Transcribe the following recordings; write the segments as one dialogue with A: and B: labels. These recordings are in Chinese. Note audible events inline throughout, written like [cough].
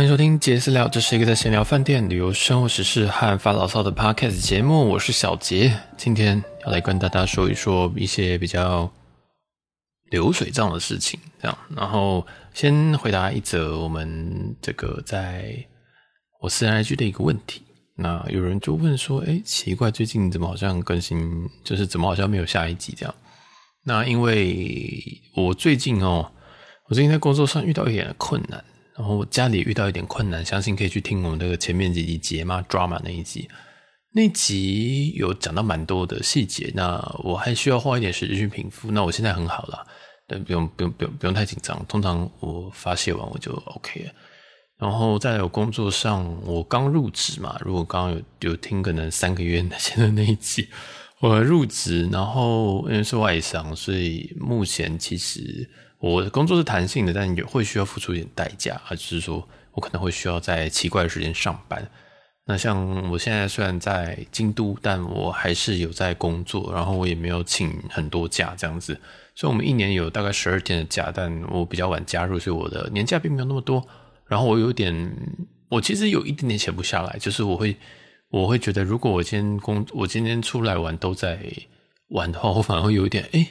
A: 欢迎收听杰私聊，这是一个在闲聊饭店、旅游、生活时事和发牢骚的 podcast 节目。我是小杰，今天要来跟大家说一说一些比较流水账的事情。这样，然后先回答一则我们这个在我私人 IG 的一个问题。那有人就问说：“哎，奇怪，最近怎么好像更新，就是怎么好像没有下一集这样？”那因为我最近哦，我最近在工作上遇到一点困难。然后家里遇到一点困难，相信可以去听我们这个前面几集节嘛，drama 那一集，那集有讲到蛮多的细节，那我还需要花一点时间去平复。那我现在很好了，但不用不用不用不用太紧张。通常我发泄完我就 OK 了。然后再有工作上，我刚入职嘛，如果刚刚有有听可能三个月前的那一集，[laughs] 我入职，然后因为是外商，所以目前其实。我的工作是弹性的，但也会需要付出一点代价，而是说我可能会需要在奇怪的时间上班。那像我现在虽然在京都，但我还是有在工作，然后我也没有请很多假这样子。所以，我们一年有大概十二天的假，但我比较晚加入，所以我的年假并没有那么多。然后我有点，我其实有一点点闲不下来，就是我会，我会觉得，如果我今天工，我今天出来玩都在玩的话，我反而会有一点，哎，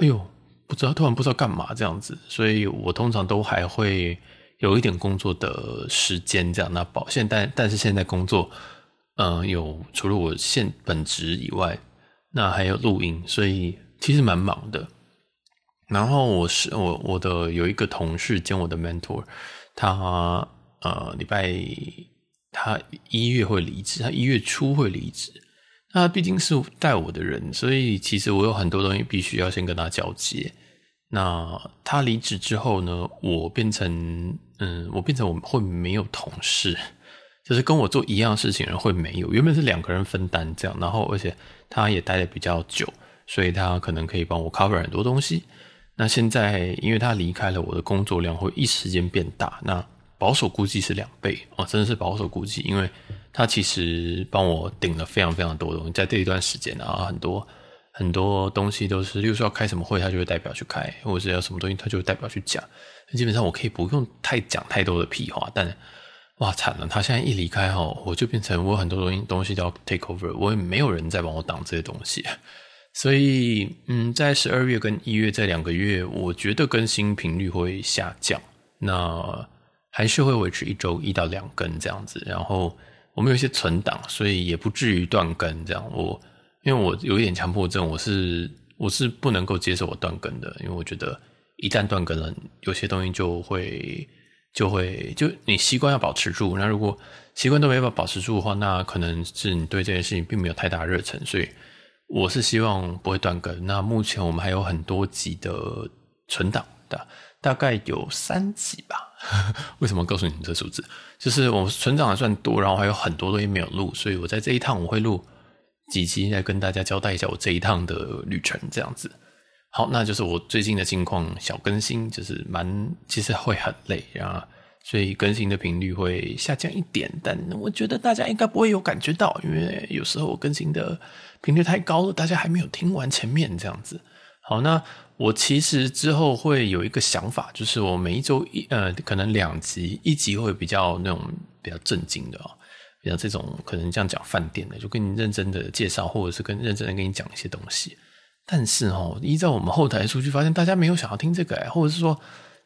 A: 哎呦。不知道，突然不知道干嘛这样子，所以我通常都还会有一点工作的时间这样。那保现但但是现在工作，嗯、有除了我现本职以外，那还有录音，所以其实蛮忙的。然后我是我我的有一个同事兼我的 mentor，他呃礼拜他一月会离职，他一月初会离职。那毕竟是带我的人，所以其实我有很多东西必须要先跟他交接。那他离职之后呢，我变成嗯，我变成我会没有同事，就是跟我做一样事情的人会没有。原本是两个人分担这样，然后而且他也待得比较久，所以他可能可以帮我 cover 很多东西。那现在因为他离开了，我的工作量会一时间变大。那保守估计是两倍哦，真的是保守估计，因为他其实帮我顶了非常非常多东西，在这一段时间啊，很多。很多东西都是，例如说要开什么会，他就会代表去开，或者是要什么东西，他就代表去讲。基本上我可以不用太讲太多的屁话，但哇惨了，他现在一离开后，我就变成我很多东西东西都要 take over，我也没有人再帮我挡这些东西。所以，嗯，在十二月跟一月这两个月，我觉得更新频率会下降，那还是会维持一周一到两更这样子。然后我们有一些存档，所以也不至于断更这样。我。因为我有一点强迫症，我是我是不能够接受我断更的，因为我觉得一旦断更了，有些东西就会就会就你习惯要保持住，那如果习惯都没办法保持住的话，那可能是你对这件事情并没有太大热忱，所以我是希望不会断更。那目前我们还有很多集的存档的，大概有三集吧。[laughs] 为什么告诉你们这数字？就是我存档还算多，然后还有很多东西没有录，所以我在这一趟我会录。几期来跟大家交代一下我这一趟的旅程，这样子。好，那就是我最近的近况小更新，就是蛮其实会很累啊，所以更新的频率会下降一点。但我觉得大家应该不会有感觉到，因为有时候我更新的频率太高了，大家还没有听完前面这样子。好，那我其实之后会有一个想法，就是我每一周一呃可能两集，一集会比较那种比较正经的哦。像这种可能这样讲饭店的，就跟你认真的介绍，或者是跟认真的跟你讲一些东西。但是哦，依照我们后台数据发现，大家没有想要听这个哎，或者是说，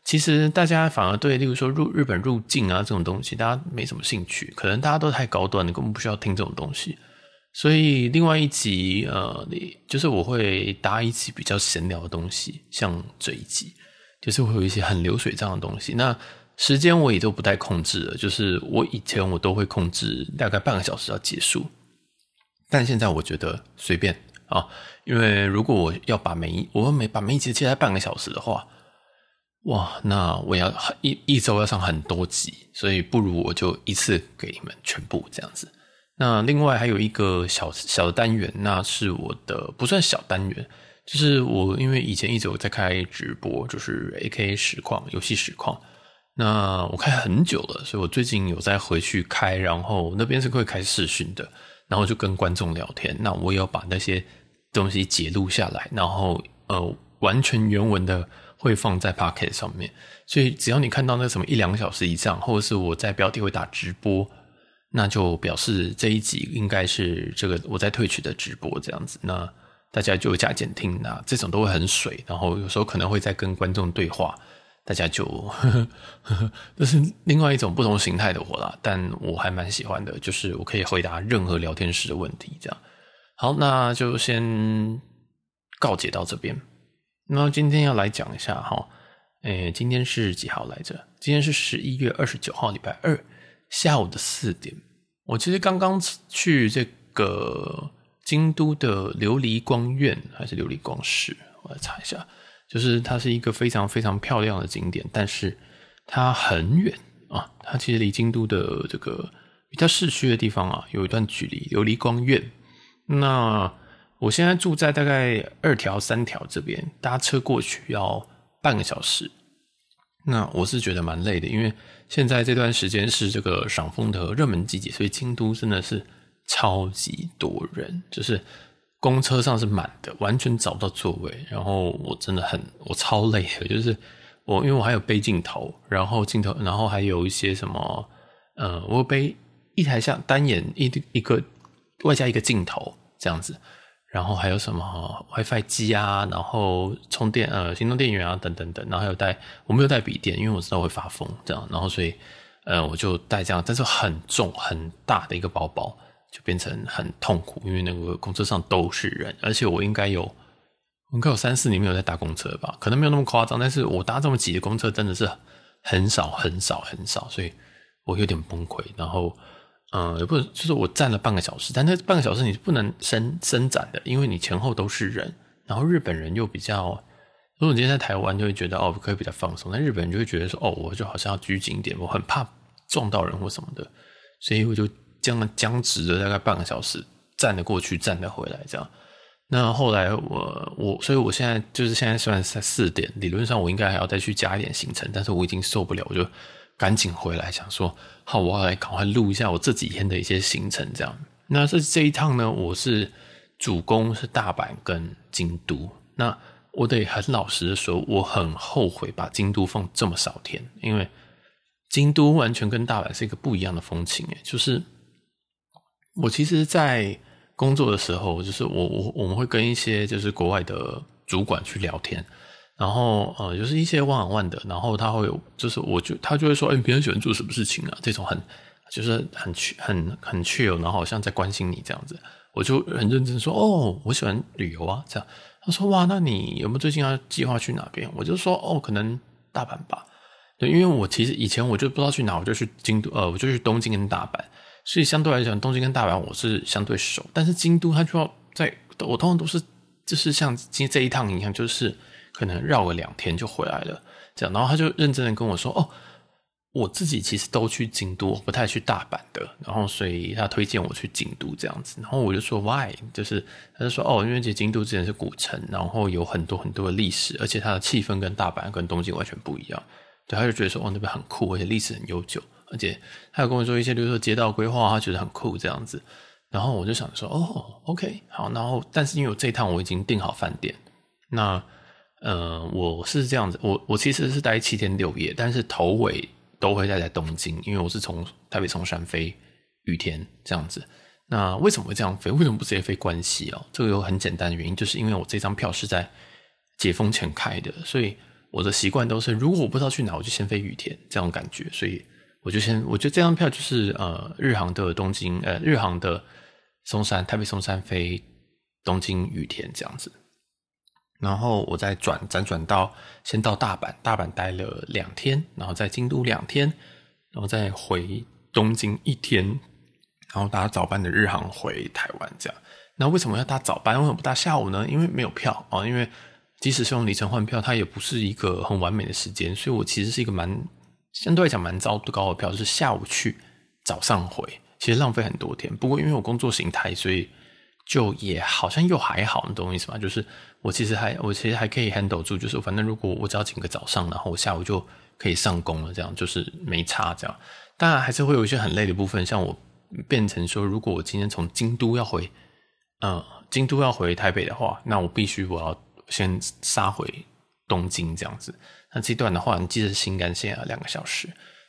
A: 其实大家反而对，例如说入日本入境啊这种东西，大家没什么兴趣。可能大家都太高端你，根本不需要听这种东西。所以另外一集呃，就是我会搭一集比较闲聊的东西，像这一集，就是会有一些很流水账的东西。那时间我也都不太控制了，就是我以前我都会控制大概半个小时要结束，但现在我觉得随便啊，因为如果我要把每一我每把每一集切在半个小时的话，哇，那我要一一周要上很多集，所以不如我就一次给你们全部这样子。那另外还有一个小小的单元，那是我的不算小单元，就是我因为以前一直有在开直播，就是 AK 实况游戏实况。那我开很久了，所以我最近有在回去开，然后那边是会开视讯的，然后就跟观众聊天。那我也要把那些东西截录下来，然后呃完全原文的会放在 pocket 上面，所以只要你看到那什么一两个小时以上，或者是我在标题会打直播，那就表示这一集应该是这个我在 Twitch 的直播这样子，那大家就加减听，那这种都会很水，然后有时候可能会在跟观众对话，大家就呵呵呵呵，[laughs] 这是另外一种不同形态的我啦，但我还蛮喜欢的，就是我可以回答任何聊天室的问题，这样。好，那就先告解到这边。那今天要来讲一下哈，诶，今天是几号来着？今天是十一月二十九号，礼拜二下午的四点。我其实刚刚去这个京都的琉璃光院还是琉璃光寺，我来查一下。就是它是一个非常非常漂亮的景点，但是它很远啊。它其实离京都的这个比较市区的地方啊，有一段距离。琉璃光院，那。我现在住在大概二条、三条这边，搭车过去要半个小时。那我是觉得蛮累的，因为现在这段时间是这个赏枫的热门季节，所以京都真的是超级多人，就是公车上是满的，完全找不到座位。然后我真的很，我超累的，就是我因为我还有背镜头，然后镜头，然后还有一些什么，呃，我背一台像单眼一一个外加一个镜头这样子。然后还有什么 WiFi 机啊，然后充电呃行动电源啊等等等，然后还有带我没有带笔电，因为我知道会发疯这样，然后所以呃我就带这样，但是很重很大的一个包包，就变成很痛苦，因为那个公车上都是人，而且我应该有我应该有三四年没有在搭公车吧，可能没有那么夸张，但是我搭这么挤的公车真的是很少很少很少，所以我有点崩溃，然后。嗯，也不能，就是我站了半个小时，但那半个小时你是不能伸伸展的，因为你前后都是人。然后日本人又比较，如果你今天在台湾就会觉得哦，可以比较放松，但日本人就会觉得说哦，我就好像要拘谨一点，我很怕撞到人或什么的，所以我就僵了僵直了大概半个小时，站了过去，站了回来这样。那后来我我，所以我现在就是现在虽然在四点，理论上我应该还要再去加一点行程，但是我已经受不了，我就。赶紧回来，想说好，我要来赶快录一下我这几天的一些行程。这样，那这这一趟呢，我是主攻是大阪跟京都。那我得很老实的说，我很后悔把京都放这么少天，因为京都完全跟大阪是一个不一样的风情。诶，就是我其实，在工作的时候，就是我我我们会跟一些就是国外的主管去聊天。然后呃，就是一些 one on one 的，然后他会有，就是我就他就会说，哎，别人喜欢做什么事情啊？这种很就是很很很 chill，然后好像在关心你这样子，我就很认真说，哦，我喜欢旅游啊，这样。他说，哇，那你有没有最近要计划去哪边？我就说，哦，可能大阪吧。对，因为我其实以前我就不知道去哪，我就去京都，呃，我就去东京跟大阪，所以相对来讲，东京跟大阪我是相对熟，但是京都它就要在，我通常都是就是像今天这一趟一样，就是。可能绕个两天就回来了，这样，然后他就认真的跟我说：“哦，我自己其实都去京都，不太去大阪的。”然后所以他推荐我去京都这样子，然后我就说：“Why？” 就是他就说：“哦，因为这京都之前是古城，然后有很多很多的历史，而且它的气氛跟大阪跟东京完全不一样。”对，他就觉得说：“哦，那边很酷，而且历史很悠久，而且他有跟我说一些，比如说街道规划，他觉得很酷这样子。”然后我就想说：“哦，OK，好。”然后但是因为我这一趟我已经订好饭店，那。呃，我是这样子，我我其实是待七天六夜，但是头尾都会待在东京，因为我是从台北从山飞羽田这样子。那为什么会这样飞？为什么不直接飞关西哦？这个有很简单的原因，就是因为我这张票是在解封前开的，所以我的习惯都是，如果我不知道去哪，我就先飞羽田这种感觉，所以我就先，我觉得这张票就是呃日航的东京，呃日航的松山台北松山飞东京羽田这样子。然后我再转辗转到先到大阪，大阪待了两天，然后在京都两天，然后再回东京一天，然后搭早班的日航回台湾这样。那为什么要搭早班？为什么不搭下午呢？因为没有票哦。因为即使是用里程换票，它也不是一个很完美的时间，所以我其实是一个蛮相对来讲蛮糟糕的票，就是下午去，早上回，其实浪费很多天。不过因为我工作形态，所以。就也好像又还好，你懂我意思吗？就是我其实还我其实还可以 handle 住，就是反正如果我只要请个早上，然后我下午就可以上工了，这样就是没差这样。当然还是会有一些很累的部分，像我变成说，如果我今天从京都要回，呃，京都要回台北的话，那我必须我要先杀回东京这样子。那这段的话，你记得新干线啊，两个小时。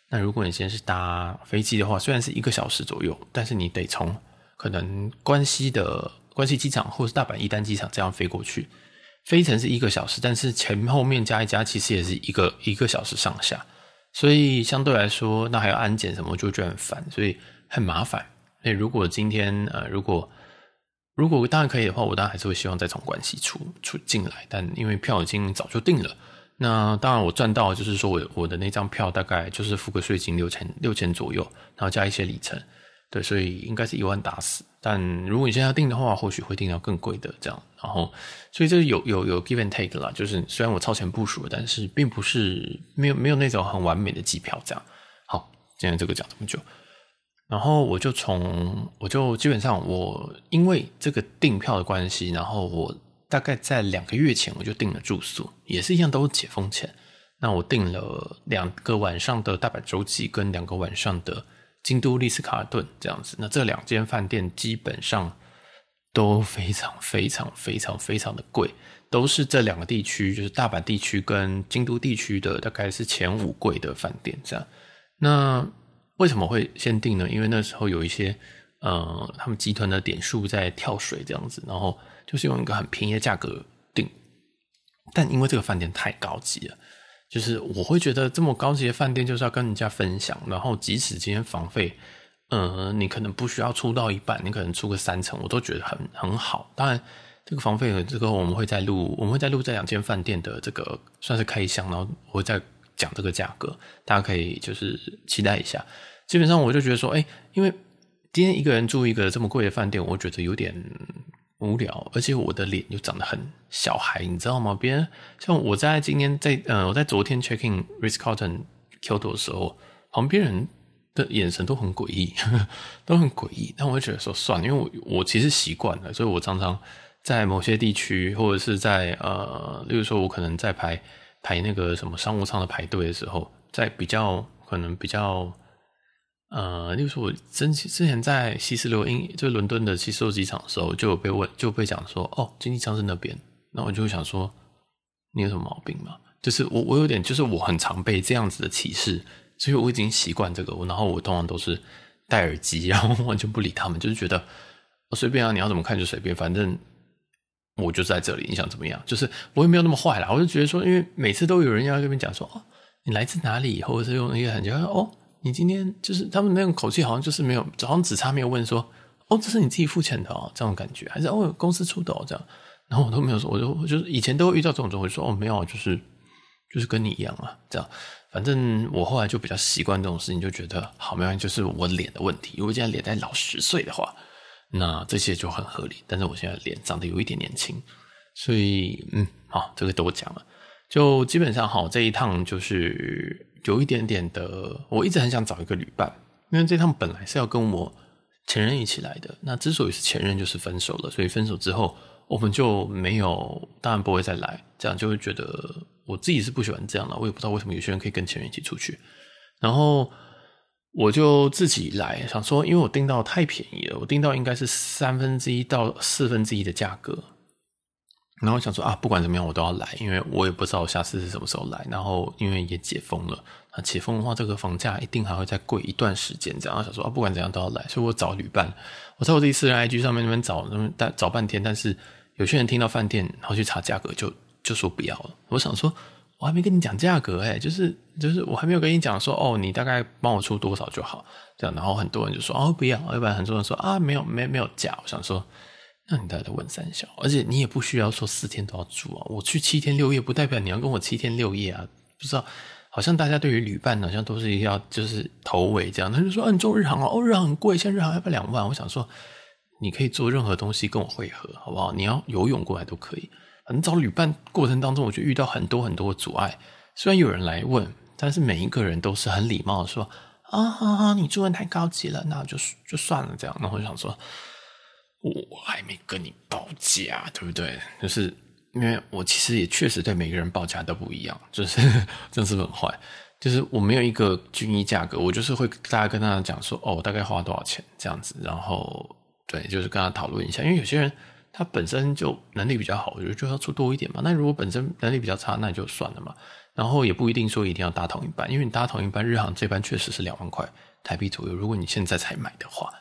A: 那如果你现在是搭飞机的话，虽然是一个小时左右，但是你得从可能关西的关西机场或是大阪伊丹机场这样飞过去，飞程是一个小时，但是前后面加一加，其实也是一个一个小时上下。所以相对来说，那还要安检什么，就觉得很烦，所以很麻烦。那如果今天呃，如果如果当然可以的话，我当然还是会希望再从关西出出进来，但因为票已经早就订了。那当然，我赚到就是说我我的那张票大概就是付个税金六千六千左右，然后加一些里程，对，所以应该是一万打死。但如果你现在要订的话，或许会订到更贵的这样。然后，所以这有有有 give and take 啦，就是虽然我超前部署，但是并不是没有没有那种很完美的机票这样。好，今天这个讲这么久，然后我就从我就基本上我因为这个订票的关系，然后我。大概在两个月前，我就订了住宿，也是一样，都是解封前。那我订了两个晚上的大阪洲际，跟两个晚上的京都丽思卡尔顿这样子。那这两间饭店基本上都非常非常非常非常的贵，都是这两个地区，就是大阪地区跟京都地区的，大概是前五贵的饭店这样。那为什么会先订呢？因为那时候有一些呃，他们集团的点数在跳水这样子，然后。就是用一个很便宜的价格订，但因为这个饭店太高级了，就是我会觉得这么高级的饭店就是要跟人家分享。然后即使今天房费，[laughs] 呃，你可能不需要出到一半，你可能出个三成，我都觉得很很好。当然，这个房费和这个我们会再录，我们会再录这两间饭店的这个算是开箱，然后我会再讲这个价格，大家可以就是期待一下。基本上我就觉得说，哎，因为今天一个人住一个这么贵的饭店，我觉得有点。无聊，而且我的脸又长得很小孩，你知道吗？别人像我在今天在呃，我在昨天 checking Ritz-Carlton Kyoto 的时候，旁边人的眼神都很诡异，[laughs] 都很诡异。但我会觉得说算了，因为我我其实习惯了，所以我常常在某些地区或者是在呃，例如说我可能在排排那个什么商务舱的排队的时候，在比较可能比较。呃，例如说，我之之前在希斯罗英，就伦敦的希斯罗机场的时候，就有被问，就被讲说，哦，经济舱是那边。那我就会想说，你有什么毛病吗？就是我，我有点，就是我很常被这样子的歧视，所以我已经习惯这个。然后我通常都是戴耳机，然后完全不理他们，就是觉得我随便啊，你要怎么看就随便，反正我就在这里，你想怎么样？就是我也没有那么坏啦。我就觉得说，因为每次都有人要跟你讲说，哦，你来自哪里？或者是用一个很叫哦。你今天就是他们那种口气，好像就是没有，好像只差没有问说，哦，这是你自己付钱的哦，这种感觉，还是哦公司出的哦这样，然后我都没有说，我就就是以前都会遇到这种，就会说哦没有，就是就是跟你一样啊，这样，反正我后来就比较习惯这种事情，就觉得好没关系，就是我脸的问题，如果现在脸再老十岁的话，那这些就很合理，但是我现在脸长得有一点年轻，所以嗯，好，这个都讲了，就基本上好这一趟就是。有一点点的，我一直很想找一个旅伴，因为这趟本来是要跟我前任一起来的。那之所以是前任，就是分手了，所以分手之后我们就没有，当然不会再来。这样就会觉得我自己是不喜欢这样的，我也不知道为什么有些人可以跟前任一起出去。然后我就自己来，想说，因为我订到太便宜了，我订到应该是三分之一到四分之一的价格。然后想说啊，不管怎么样，我都要来，因为我也不知道我下次是什么时候来。然后因为也解封了，那解封的话，这个房价一定还会再贵一段时间。这样想说啊，不管怎样都要来，所以我找旅伴。我在我自己私人 IG 上面那边找，那边找半天，但是有些人听到饭店，然后去查价格就，就说不要了。我想说，我还没跟你讲价格，就是就是我还没有跟你讲说，哦，你大概帮我出多少就好。这样，然后很多人就说哦，不要，要不然很多人说啊，没有没没有价。我想说。那你到底问三小，而且你也不需要说四天都要住啊。我去七天六夜，不代表你要跟我七天六夜啊。不知道，好像大家对于旅伴好像都是要就是头尾这样。他就说，啊，你做日航啊，哦，日航很贵，现在日航要不要两万？我想说，你可以做任何东西跟我会合，好不好？你要游泳过来都可以。反正找旅伴过程当中，我就遇到很多很多的阻碍。虽然有人来问，但是每一个人都是很礼貌的说，啊，好好，你住的太高级了，那就就算了这样。然后我就想说。我还没跟你报价，对不对？就是因为我其实也确实对每个人报价都不一样，就是 [laughs] 真是很坏。就是我没有一个均一价格，我就是会大家跟他讲说，哦，我大概花多少钱这样子，然后对，就是跟他讨论一下。因为有些人他本身就能力比较好，我觉得就要出多一点嘛。那如果本身能力比较差，那就算了嘛。然后也不一定说一定要搭同一班，因为你搭同一班，日航这班确实是两万块台币左右。如果你现在才买的话，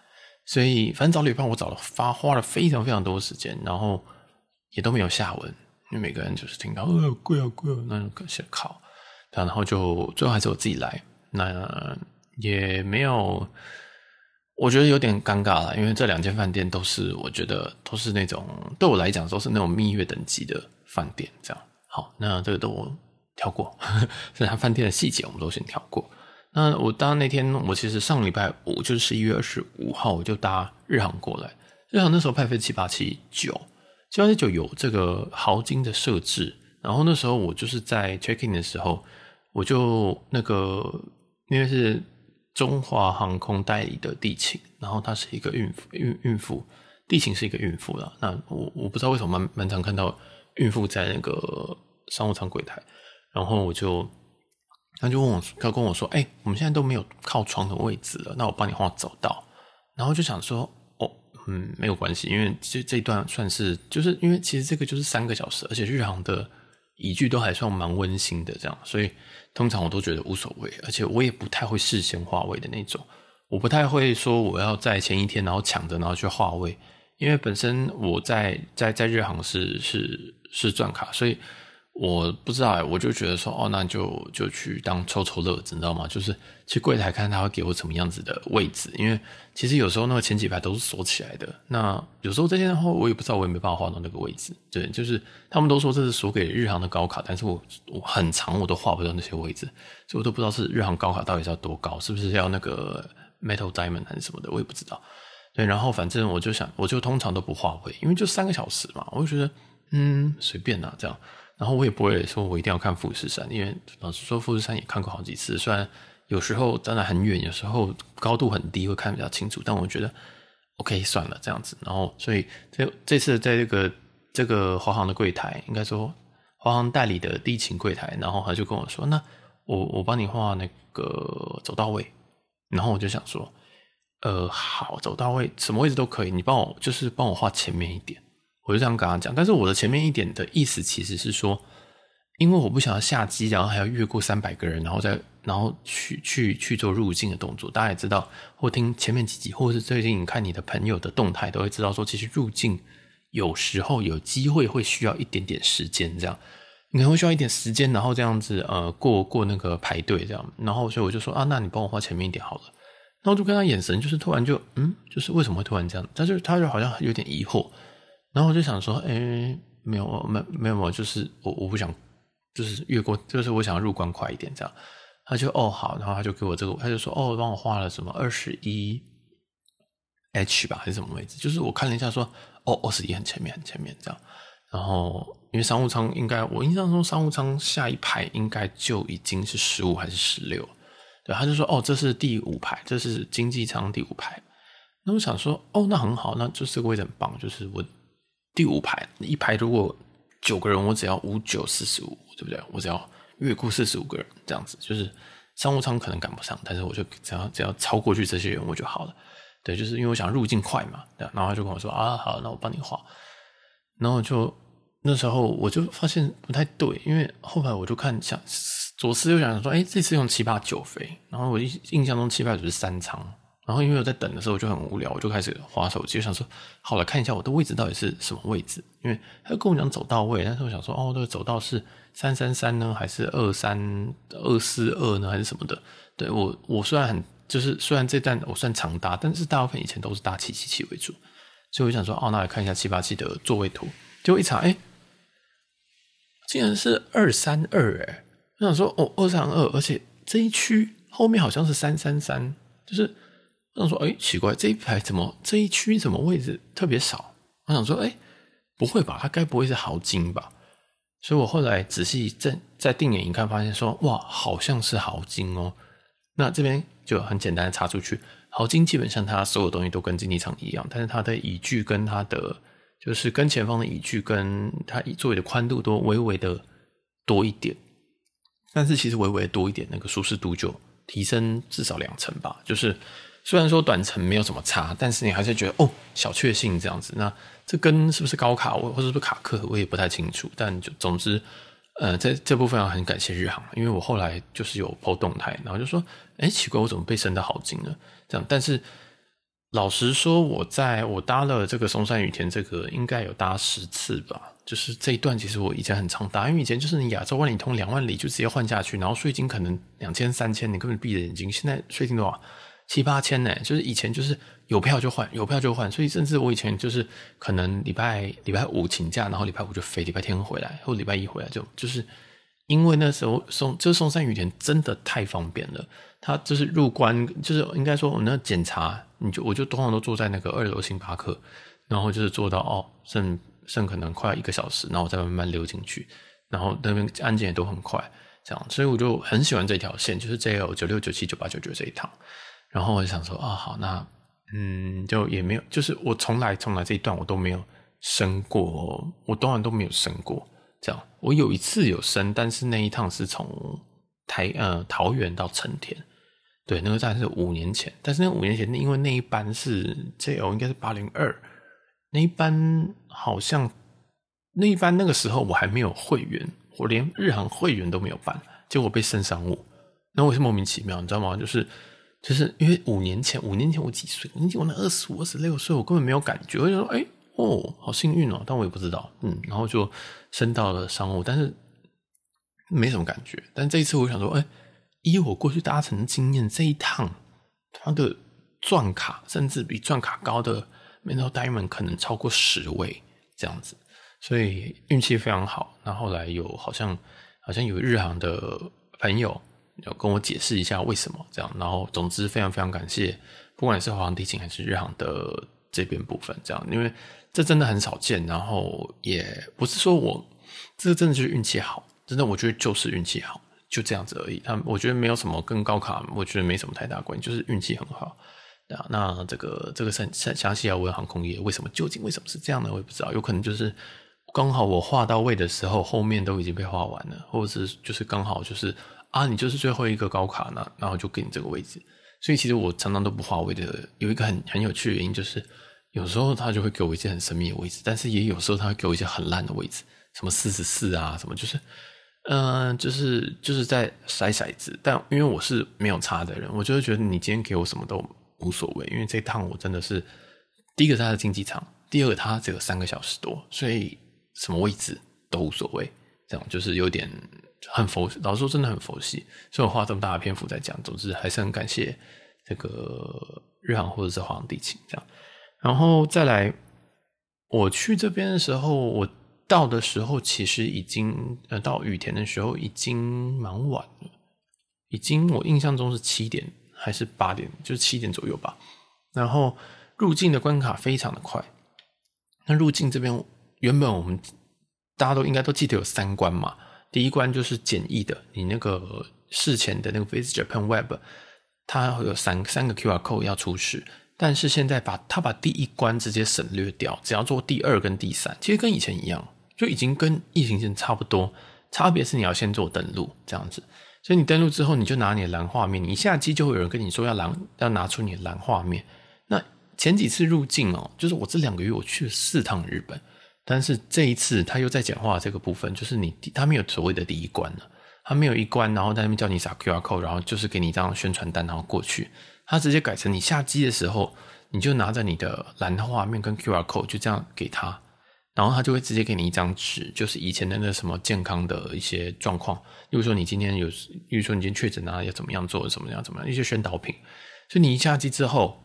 A: 所以反正找旅伴我找了发花了非常非常多时间，然后也都没有下文，因为每个人就是听到呃贵啊贵啊，那种感谢靠，然后就最后还是我自己来，那也没有。我觉得有点尴尬了，因为这两间饭店都是我觉得都是那种对我来讲都是那种蜜月等级的饭店，这样。好，那这个都跳过，[laughs] 这家饭店的细节我们都先跳过。那我当那天我其实上礼拜五就是十一月二十五号我就搭日航过来，日航那时候派飞七八七九，七八七九有这个豪金的设置，然后那时候我就是在 check in 的时候，我就那个因为是。中华航空代理的地勤，然后她是一个孕妇，孕孕妇，地勤是一个孕妇啦。那我我不知道为什么蛮蛮常看到孕妇在那个商务舱柜台，然后我就他就问我，他跟我说：“哎、我们现在都没有靠窗的位置了，那我帮你画走道。”然后就想说：“哦，嗯，没有关系，因为这这一段算是就是因为其实这个就是三个小时，而且日航的椅具都还算蛮温馨的，这样，所以。”通常我都觉得无所谓，而且我也不太会事先划位的那种。我不太会说我要在前一天然后抢着然后去划位，因为本身我在在在日航是是是钻卡，所以。我不知道，我就觉得说，哦，那就就去当抽抽乐子，你知道吗？就是去柜台看他会给我什么样子的位置，因为其实有时候那个前几排都是锁起来的。那有时候这些的话，我也不知道，我也没办法画到那个位置。对，就是他们都说这是锁给日航的高卡，但是我我很长我都画不到那些位置，所以我都不知道是日航高卡到底是要多高，是不是要那个 metal diamond 还是什么的，我也不知道。对，然后反正我就想，我就通常都不画位，因为就三个小时嘛，我就觉得嗯随便啦，这样。然后我也不会说，我一定要看富士山，因为老实说，富士山也看过好几次。虽然有时候站得很远，有时候高度很低，会看比较清楚。但我觉得，OK，算了，这样子。然后，所以这这次在这个这个华航的柜台，应该说华航代理的地勤柜台，然后他就跟我说：“那我我帮你画那个走到位。”然后我就想说：“呃，好，走到位什么位置都可以，你帮我就是帮我画前面一点。”我就这样跟他讲，但是我的前面一点的意思其实是说，因为我不想要下机，然后还要越过三百个人，然后再然后去去去做入境的动作。大家也知道，或听前面几集，或是最近看你的朋友的动态，都会知道说，其实入境有时候有机会会需要一点点时间，这样你可能会需要一点时间，然后这样子呃过过那个排队这样，然后所以我就说啊，那你帮我画前面一点好了。然后就跟他眼神就是突然就嗯，就是为什么会突然这样？他就他就好像有点疑惑。然后我就想说，哎，没有，没，没有，没有，就是我，我不想，就是越过，就是我想要入关快一点，这样。他就哦好，然后他就给我这个，他就说哦，帮我画了什么二十一 H 吧，还是什么位置？就是我看了一下说，哦，二十一很前面，很前面这样。然后因为商务舱应该，我印象中商务舱下一排应该就已经是十五还是十六，对，他就说哦，这是第五排，这是经济舱第五排。那我想说，哦，那很好，那就这个位置很棒，就是我。第五排一排，如果九个人，我只要五九四十五，对不对？我只要越过四十五个人，这样子就是商务舱可能赶不上，但是我就只要只要超过去这些人我就好了。对，就是因为我想入境快嘛。对，然后他就跟我说啊，好，那我帮你画。然后就那时候我就发现不太对，因为后来我就看想左思右想说，哎，这次用七八九飞，然后我印印象中七八九是三舱。然后因为我在等的时候我就很无聊，我就开始滑手机，我想说好了，看一下我的位置到底是什么位置。因为他跟我讲走到位，但是我想说哦，这个走道是三三三呢，还是二三二四二呢，还是什么的？对，我我虽然很就是虽然这段我算常搭，但是大部分以前都是搭七七七为主，所以我想说哦，那来看一下七八七的座位图，结果一查，哎，竟然是二三二哎！我想说哦，二三二，而且这一区后面好像是三三三，就是。我想说，哎，奇怪，这一排怎么这一区怎么位置特别少？我想说，哎，不会吧？它该不会是豪金吧？所以我后来仔细再再定眼一看，发现说，哇，好像是豪金哦。那这边就很简单的插出去，豪金基本上它所有东西都跟经济舱一样，但是它的椅具跟它的就是跟前方的椅具跟它座位的宽度都微微的多一点，但是其实微微的多一点，那个舒适度就提升至少两成吧，就是。虽然说短程没有什么差，但是你还是觉得哦，小确幸这样子。那这跟是不是高卡我或者是不是卡克，我也不太清楚。但就总之，呃，在这部分要很感谢日航，因为我后来就是有 PO 动态，然后就说，哎，奇怪，我怎么被升得好紧呢？这样，但是。老实说，我在我搭了这个松山羽田，这个应该有搭十次吧。就是这一段，其实我以前很常搭，因为以前就是你亚洲万里通两万里就直接换下去，然后税金可能两千三千，你根本闭着眼睛。现在税金多少？七八千呢？就是以前就是有票就换，有票就换，所以甚至我以前就是可能礼拜礼拜五请假，然后礼拜五就飞，礼拜天回来，或礼拜一回来就就是。因为那时候松就是松山羽田真的太方便了，它就是入关，就是应该说我那检查，你就我就通常都坐在那个二楼星巴克，然后就是坐到哦剩剩可能快一个小时，然后我再慢慢溜进去，然后那边安检也都很快，这样，所以我就很喜欢这条线，就是 JL 九六九七九八九九这一趟，然后我就想说啊好，那嗯就也没有，就是我从来从来这一段我都没有升过，我当然都没有升过。这样，我有一次有升，但是那一趟是从台呃桃园到成田，对，那个站是五年前。但是那五年前，因为那一班是 JL 应该是八零二，那一班好像那一班那个时候我还没有会员，我连日航会员都没有办，结果被升商务，那我是莫名其妙，你知道吗？就是就是因为五年前，五年前我几岁？五年前我那二十五、二十六岁，我根本没有感觉，我就说哎。诶哦，好幸运哦，但我也不知道，嗯，然后就升到了商务，但是没什么感觉。但这一次我想说，哎，以我过去搭乘的经验，这一趟它的钻卡甚至比钻卡高的 Metal Diamond 可能超过十位这样子，所以运气非常好。那后来有好像好像有日航的朋友要跟我解释一下为什么这样，然后总之非常非常感谢，不管是华航地勤还是日航的这边部分这样，因为。这真的很少见，然后也不是说我这个真的就是运气好，真的我觉得就是运气好，就这样子而已。他我觉得没有什么跟高卡，我觉得没什么太大关系，就是运气很好。那那这个这个详详详细要问航空业为什么，究竟为什么是这样的，我也不知道。有可能就是刚好我画到位的时候，后面都已经被画完了，或者是就是刚好就是啊，你就是最后一个高卡呢，然后就给你这个位置。所以其实我常常都不画位的，有一个很很有趣的原因就是。有时候他就会给我一些很神秘的位置，但是也有时候他会给我一些很烂的位置，什么四十四啊，什么就是，嗯、就是就是在筛骰子。但因为我是没有差的人，我就会觉得你今天给我什么都无所谓，因为这趟我真的是第一个他的竞技场，第二个他只有三个小时多，所以什么位置都无所谓。这样就是有点很佛，老实说真的很佛系，所以我花这么大的篇幅在讲。总之还是很感谢这个日航或者是华航地勤这样。然后再来，我去这边的时候，我到的时候其实已经呃到羽田的时候已经蛮晚了，已经我印象中是七点还是八点，就是七点左右吧。然后入境的关卡非常的快，那入境这边原本我们大家都应该都记得有三关嘛，第一关就是简易的，你那个事前的那个 Visit Japan Web，它会有三三个 QR code 要出示。但是现在把它把第一关直接省略掉，只要做第二跟第三，其实跟以前一样，就已经跟疫情前差不多。差别是你要先做登录这样子，所以你登录之后，你就拿你的蓝画面，你一下机就会有人跟你说要蓝要拿出你的蓝画面。那前几次入境哦，就是我这两个月我去了四趟日本，但是这一次他又在简化这个部分，就是你他没有所谓的第一关了，他没有一关，然后在那边叫你扫 QR code，然后就是给你一张宣传单，然后过去。他直接改成你下机的时候，你就拿着你的蓝画面跟 QR code 就这样给他，然后他就会直接给你一张纸，就是以前的那什么健康的一些状况，例如说你今天有，例如说你今天确诊啊，要怎么样做，怎么样怎么样一些宣导品。所以你一下机之后，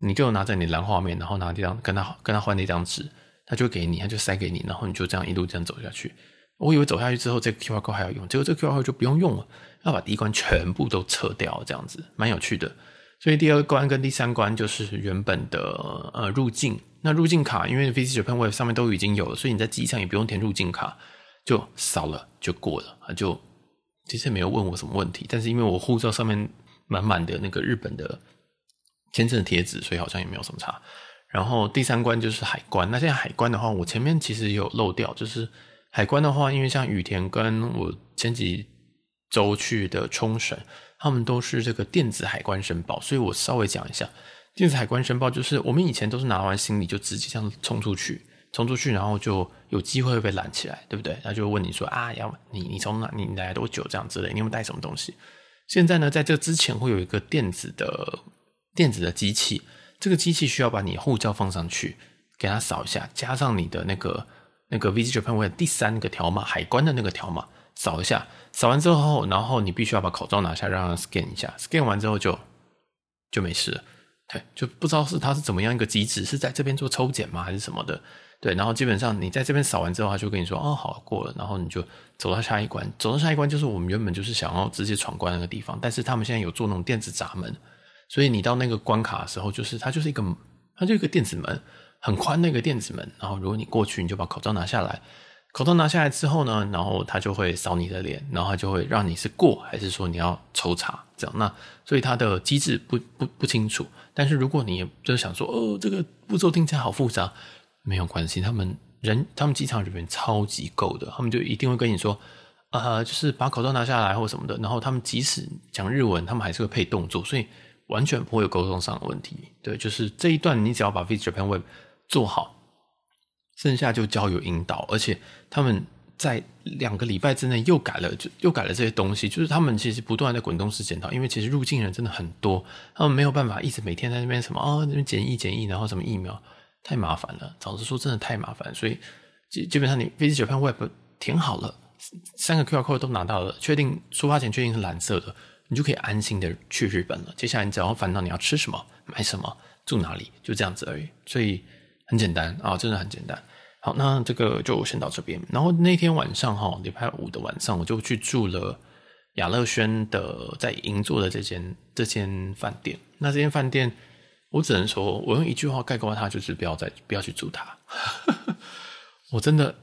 A: 你就拿着你的蓝画面，然后拿这张跟他跟他换那张纸，他就给你，他就塞给你，然后你就这样一路这样走下去。我以为走下去之后这个 QR code 还要用，结果这个 QR code 就不用用了，要把第一关全部都撤掉，这样子蛮有趣的。所以第二关跟第三关就是原本的呃入境，那入境卡因为 Visit Japan Web 上面都已经有了，所以你在机上也不用填入境卡，就扫了就过了啊，就其实也没有问我什么问题，但是因为我护照上面满满的那个日本的签证贴纸，所以好像也没有什么差。然后第三关就是海关，那现在海关的话，我前面其实有漏掉，就是海关的话，因为像羽田跟我前几周去的冲绳，他们都是这个电子海关申报，所以我稍微讲一下，电子海关申报就是我们以前都是拿完行李就直接这样冲出去，冲出去然后就有机会会被拦起来，对不对？他就问你说啊，要你你从哪你来多久这样之类，你有没有带什么东西？现在呢，在这之前会有一个电子的电子的机器，这个机器需要把你护照放上去，给它扫一下，加上你的那个那个 Visit Japan 的第三个条码，海关的那个条码，扫一下，扫完之后，然后你必须要把口罩拿下，让它 scan 一下，scan 完之后就就没事了。对，就不知道是它是怎么样一个机制，是在这边做抽检吗，还是什么的？对，然后基本上你在这边扫完之后，他就跟你说，哦，好，过了，然后你就走到下一关，走到下一关就是我们原本就是想要直接闯关那个地方，但是他们现在有做那种电子闸门，所以你到那个关卡的时候，就是它就是一个，它就一个电子门，很宽的一个电子门，然后如果你过去，你就把口罩拿下来，口罩拿下来之后呢，然后他就会扫你的脸，然后他就会让你是过还是说你要抽查这样，那所以它的机制不不不清楚，但是如果你就是想说，哦，这个步骤听起来好复杂。没有关系，他们人，他们机场人员超级够的，他们就一定会跟你说，呃，就是把口罩拿下来或什么的。然后他们即使讲日文，他们还是会配动作，所以完全不会有沟通上的问题。对，就是这一段你只要把 Visit Japan Web 做好，剩下就交由引导。而且他们在两个礼拜之内又改了，就又改了这些东西。就是他们其实不断在滚动式检讨，因为其实入境人真的很多，他们没有办法一直每天在那边什么哦，那边检疫检疫，然后什么疫苗。太麻烦了，老实说，真的太麻烦。所以基基本上，你 Visit Japan Web 填好了，三个 QR code 都拿到了，确定出发前确定是蓝色的，你就可以安心的去日本了。接下来你只要烦恼你要吃什么、买什么、住哪里，就这样子而已。所以很简单啊，真的很简单。好，那这个就先到这边。然后那天晚上哈，礼拜五的晚上，我就去住了雅乐轩的在银座的这间这间饭店。那这间饭店。我只能说，我用一句话概括它，就是不要再不要去住它。[laughs] 我真的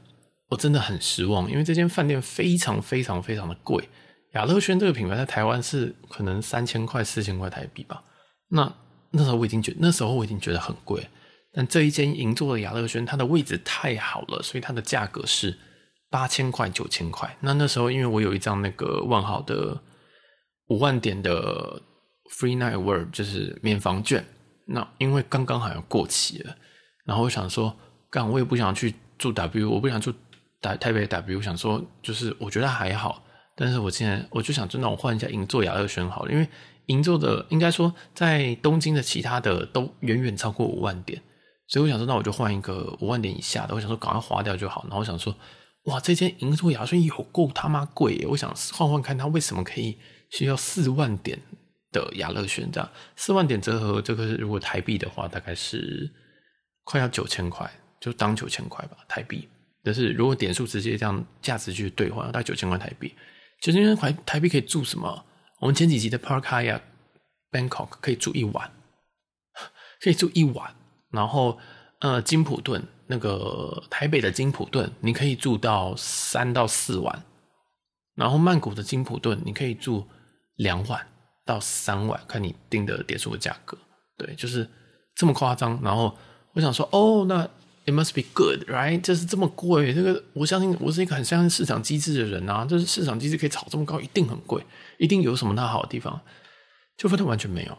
A: 我真的很失望，因为这间饭店非常非常非常的贵。雅乐轩这个品牌在台湾是可能三千块四千块台币吧。那那时候我已经觉那时候我已经觉得很贵，但这一间银座的雅乐轩，它的位置太好了，所以它的价格是八千块九千块。那那时候因为我有一张那个万豪的五万点的 Free Night World，就是免房券。那因为刚刚好像过期了，然后我想说，干我也不想去住 W，我不想住台台北 W，我想说就是我觉得还好，但是我现在我就想，真的我换一下银座雅乐轩好了，因为银座的应该说在东京的其他的都远远超过五万点，所以我想说，那我就换一个五万点以下的，我想说赶快划掉就好。然后我想说，哇，这间银座雅乐轩有够他妈贵耶，我想换换看它为什么可以需要四万点。的雅乐轩这样四万点折合，这个是如果台币的话，大概是快要九千块，就当九千块吧，台币。但是如果点数直接这样价值去兑换，大概九千块台币。九千块台台币可以住什么？我们前几集的 Park Hyatt Bangkok 可以住一晚，可以住一晚。然后呃，金普顿那个台北的金普顿，你可以住到三到四晚。然后曼谷的金普顿，你可以住两晚。到三晚，看你订的点数的价格，对，就是这么夸张。然后我想说，哦，那 must be good，right？就是这么贵，这个我相信我是一个很相信市场机制的人啊，就是市场机制可以炒这么高，一定很贵，一定有什么它好的地方。就发现完全没有，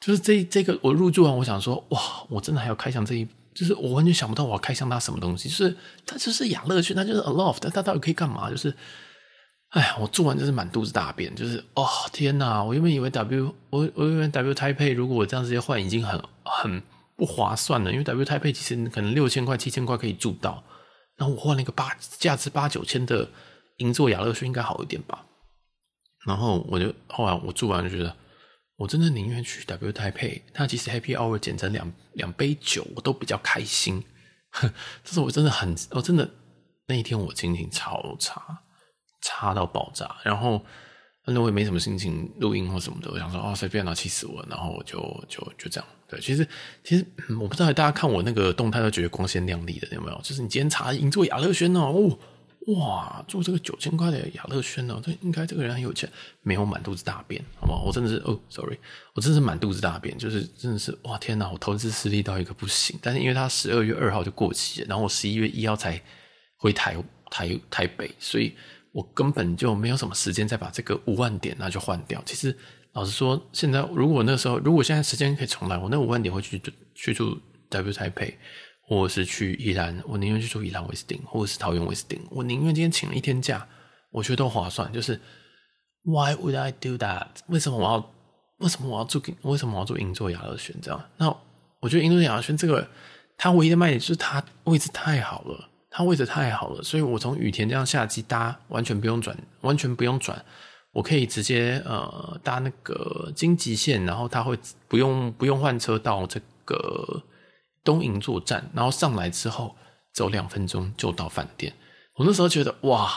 A: 就是这这个我入住完，我想说，哇，我真的还要开箱这一，就是我完全想不到我要开箱它什么东西，就是它就是雅乐轩，它就是 Aloft，它到底可以干嘛？就是。哎呀，我做完就是满肚子大便，就是哦天哪！我原本以为 W，我我以为 W Taipei 如果我这样直接换已经很很不划算了，因为 W Taipei 其实可能六千块七千块可以住到，然后我换了一个八价值八九千的银座雅乐轩应该好一点吧。然后我就后来我住完就觉得，我真的宁愿去 W Taipei，它其实 Happy Hour 减成两两杯酒我都比较开心。[laughs] 这是我真的很，我真的那一天我心情超差。差到爆炸，然后那我也没什么心情录音或什么的，我想说哦，随便了，气死我，然后我就就就这样。对，其实其实我不知道大家看我那个动态都觉得光鲜亮丽的有没有？就是你今天查银座雅乐轩哦，哇，住这个九千块的雅乐轩哦，这应该这个人很有钱，没有满肚子大便，好不好？我真的是哦，sorry，我真的是满肚子大便，就是真的是哇天哪，我投资失利到一个不行。但是因为他十二月二号就过期了，然后我十一月一号才回台台台北，所以。我根本就没有什么时间再把这个五万点那就换掉。其实老实说，现在如果那时候，如果现在时间可以重来，我那五万点会去去住 W 台北，或者是去宜兰，我宁愿去住宜兰威斯汀，或者是桃园威斯汀，我宁愿今天请了一天假，我觉得都划算。就是 Why would I do that？为什么我要为什么我要住为什么我要住银座雅乐轩这样？那我觉得银座雅乐轩这个它唯一的卖点就是它位置太好了。它位置太好了，所以我从羽田这样下机搭，完全不用转，完全不用转，我可以直接呃搭那个京急线，然后它会不用不用换车到这个东营座站，然后上来之后走两分钟就到饭店。我那时候觉得哇，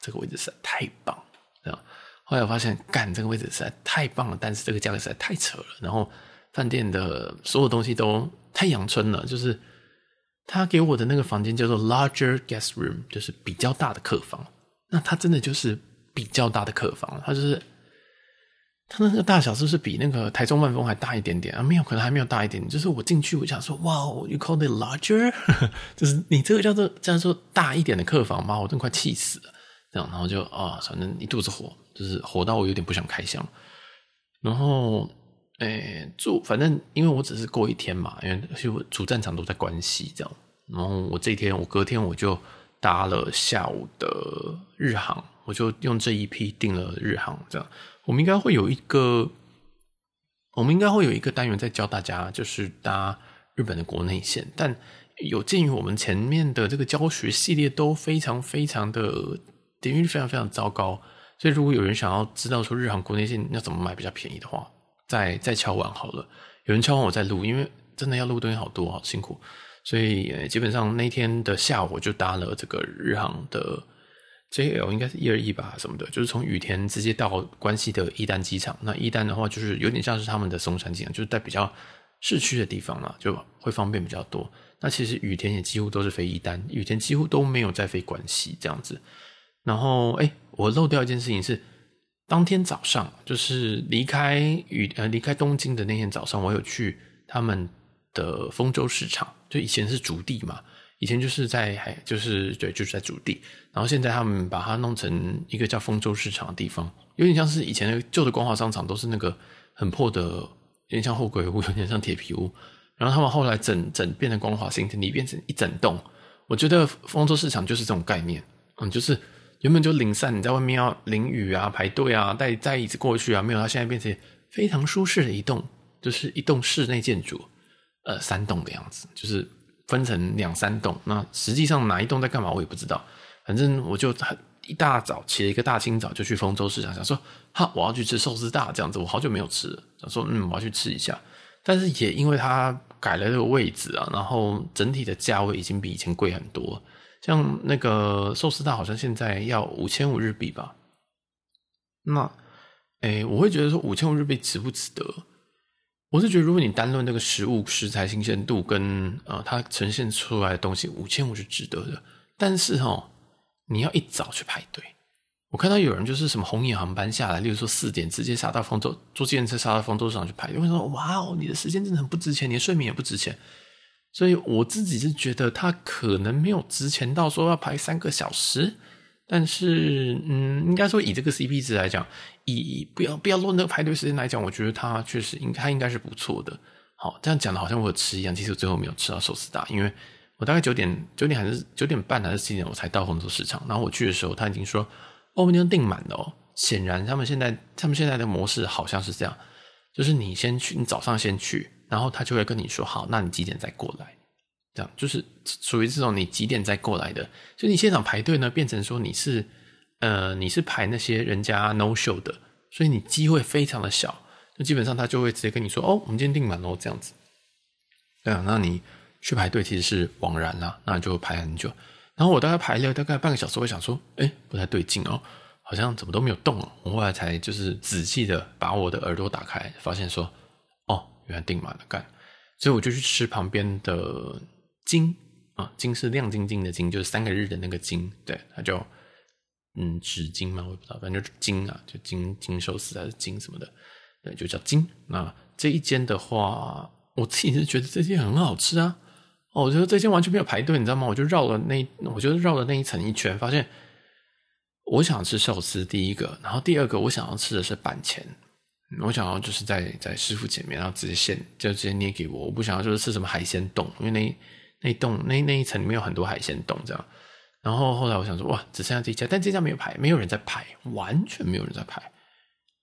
A: 这个位置实在太棒，这样。后来我发现，干这个位置实在太棒了，但是这个价格实在太扯了。然后饭店的所有东西都太阳春了，就是。他给我的那个房间叫做 larger guest room，就是比较大的客房。那他真的就是比较大的客房，它就是它的那个大小是不是比那个台中万丰还大一点点啊？没有，可能还没有大一点。就是我进去，我想说，哇，you call it larger？[laughs] 就是你这个叫做这样说大一点的客房吗？我真快气死了。这样，然后就啊，反正一肚子火，就是火到我有点不想开箱。然后。诶、住反正因为我只是过一天嘛，因为其实我主战场都在关西这样。然后我这一天，我隔天我就搭了下午的日航，我就用这一批订了日航这样。我们应该会有一个，我们应该会有一个单元在教大家，就是搭日本的国内线。但有鉴于我们前面的这个教学系列都非常非常的点阅率非常非常糟糕，所以如果有人想要知道说日航国内线要怎么买比较便宜的话，再再敲完好了，有人敲完我再录，因为真的要录东西好多，好辛苦，所以基本上那天的下午就搭了这个日航的 JL，应该是一二一吧什么的，就是从羽田直接到关西的伊丹机场。那伊丹的话，就是有点像是他们的松山机场，就是在比较市区的地方嘛，就会方便比较多。那其实羽田也几乎都是飞伊丹，羽田几乎都没有在飞关西这样子。然后哎，我漏掉一件事情是。当天早上，就是离开与呃离开东京的那天早上，我有去他们的丰州市场，就以前是筑地嘛，以前就是在还就是对就是在主地，然后现在他们把它弄成一个叫丰州市场的地方，有点像是以前的旧的光华商场，都是那个很破的，有点像后鬼屋，有点像铁皮屋，然后他们后来整整变成光华新天地，变成一整栋，我觉得丰州市场就是这种概念，嗯，就是。原本就零散，你在外面要淋雨啊、排队啊、带带椅子过去啊，没有，它现在变成非常舒适的一栋，就是一栋室内建筑，呃，三栋的样子，就是分成两三栋。那实际上哪一栋在干嘛，我也不知道。反正我就很一大早起了一个大清早就去丰洲市场，想说哈，我要去吃寿司大这样子，我好久没有吃了，想说嗯，我要去吃一下。但是也因为它改了这个位置啊，然后整体的价位已经比以前贵很多。像那个寿司大好像现在要五千五日币吧？那，诶，我会觉得说五千五日币值不值得？我是觉得如果你单论那个食物食材新鲜度跟呃它呈现出来的东西，五千五是值得的。但是齁，你要一早去排队。我看到有人就是什么红眼航班下来，例如说四点直接杀到丰洲，坐计程车杀到丰洲市场去排队。我说哇哦，你的时间真的很不值钱，你的睡眠也不值钱。所以我自己是觉得它可能没有值钱到说要排三个小时，但是嗯，应该说以这个 CP 值来讲，以不要不要论那个排队时间来讲，我觉得它确实应它应该是不错的。好，这样讲的好像我有吃一样，其实我最后没有吃到寿司大，因为我大概九点九点还是九点半还是七点我才到丰洲市场，然后我去的时候他已经说哦，我们已经订满了哦。显然他们现在他们现在的模式好像是这样，就是你先去，你早上先去。然后他就会跟你说：“好，那你几点再过来？”这样就是属于这种你几点再过来的。所以你现场排队呢，变成说你是呃你是排那些人家 no show 的，所以你机会非常的小。就基本上他就会直接跟你说：“哦，我们今天订满了。”这样子。对啊，那你去排队其实是枉然啦，那就排很久。然后我大概排了大概半个小时，我想说：“哎，不太对劲哦，好像怎么都没有动哦。”我后来才就是仔细的把我的耳朵打开，发现说。哦原来订满了干，所以我就去吃旁边的金啊，金是亮晶晶的金，就是三个日的那个金，对，它就嗯纸巾吗，我也不知道，反正就是金啊，就金金寿司还是金什么的，对，就叫金。那这一间的话，我自己是觉得这间很好吃啊，哦，我觉得这间完全没有排队，你知道吗？我就绕了那，我就绕了那一层一圈，发现我想吃寿司，第一个，然后第二个我想要吃的是板前，我想要就是在在师傅前面，然后直接现就直接捏给我，我不想要就是吃什么海鲜冻，因为那那一栋那那一层里面有很多海鲜冻这样。然后后来我想说，哇，只剩下这家，但这家没有排，没有人在排，完全没有人在排，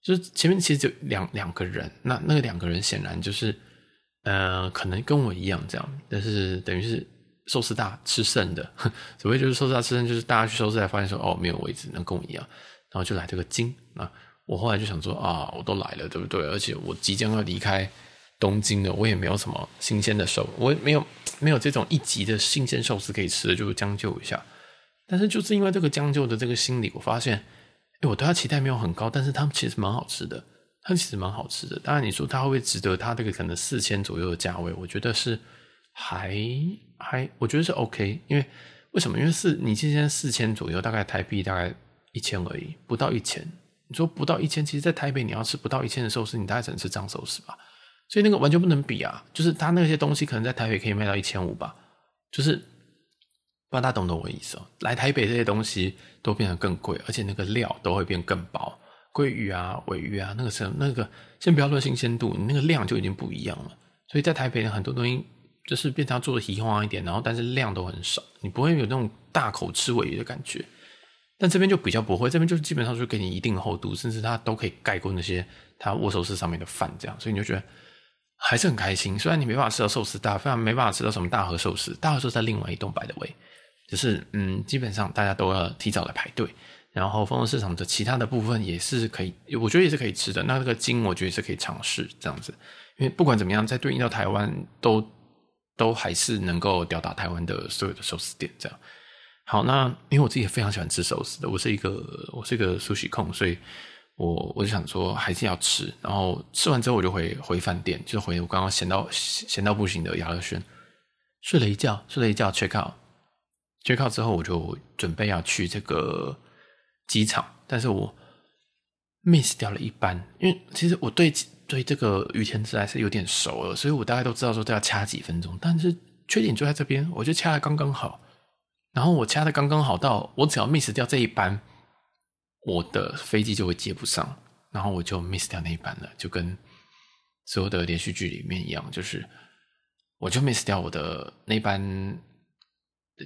A: 就是前面其实就两两个人，那那个两个人显然就是呃，可能跟我一样这样，但是等于是。寿司大吃剩的，[laughs] 所谓就是寿司大吃剩，就是大家去寿司才发现说哦，没有位置，能跟我一样，然后就来这个京啊。我后来就想说啊，我都来了，对不对？而且我即将要离开东京了，我也没有什么新鲜的寿，我也没有没有这种一级的新鲜寿司可以吃，就将就一下。但是就是因为这个将就的这个心理，我发现，哎，我对他期待没有很高，但是他们其实蛮好吃的，他其实蛮好吃的。当然你说他会不会值得他这个可能四千左右的价位？我觉得是还。还我觉得是 OK，因为为什么？因为四你今天四千左右，大概台币大概一千而已，不到一千。你说不到一千，其实，在台北你要吃不到一千的寿司，你大概只能吃藏寿司吧。所以那个完全不能比啊！就是他那些东西可能在台北可以卖到一千五吧。就是不知道大家懂不懂我意思哦？来台北这些东西都变得更贵，而且那个料都会变更薄。鲑鱼啊、鮪鱼啊，那个是那个先不要论新鲜度，你那个量就已经不一样了。所以在台北的很多东西。就是变成做的稀花一点，然后但是量都很少，你不会有那种大口吃鮪鱼的感觉。但这边就比较不会，这边就基本上就给你一定的厚度，甚至它都可以盖过那些它握寿司上面的饭，这样，所以你就觉得还是很开心。虽然你没办法吃到寿司大，非常没办法吃到什么大和寿司，大和寿司在另外一栋 by the way，就是嗯，基本上大家都要提早来排队。然后丰洲市场的其他的部分也是可以，我觉得也是可以吃的。那这个金我觉得是可以尝试这样子，因为不管怎么样，在对应到台湾都。都还是能够吊打台湾的所有的寿司店，这样。好，那因为我自己也非常喜欢吃寿司的，我是一个我是一个 sushi 控，所以我我就想说还是要吃。然后吃完之后我就回回饭店，就回我刚刚闲到闲到不行的亚乐轩，睡了一觉，睡了一觉 check out，out，check out 之后我就准备要去这个机场，但是我 miss 掉了一班，因为其实我对。对这个羽田自来是有点熟了，所以我大概都知道说都要掐几分钟。但是缺点就在这边，我就掐的刚刚好。然后我掐的刚刚好到我只要 miss 掉这一班，我的飞机就会接不上，然后我就 miss 掉那一班了，就跟所有的连续剧里面一样，就是我就 miss 掉我的那班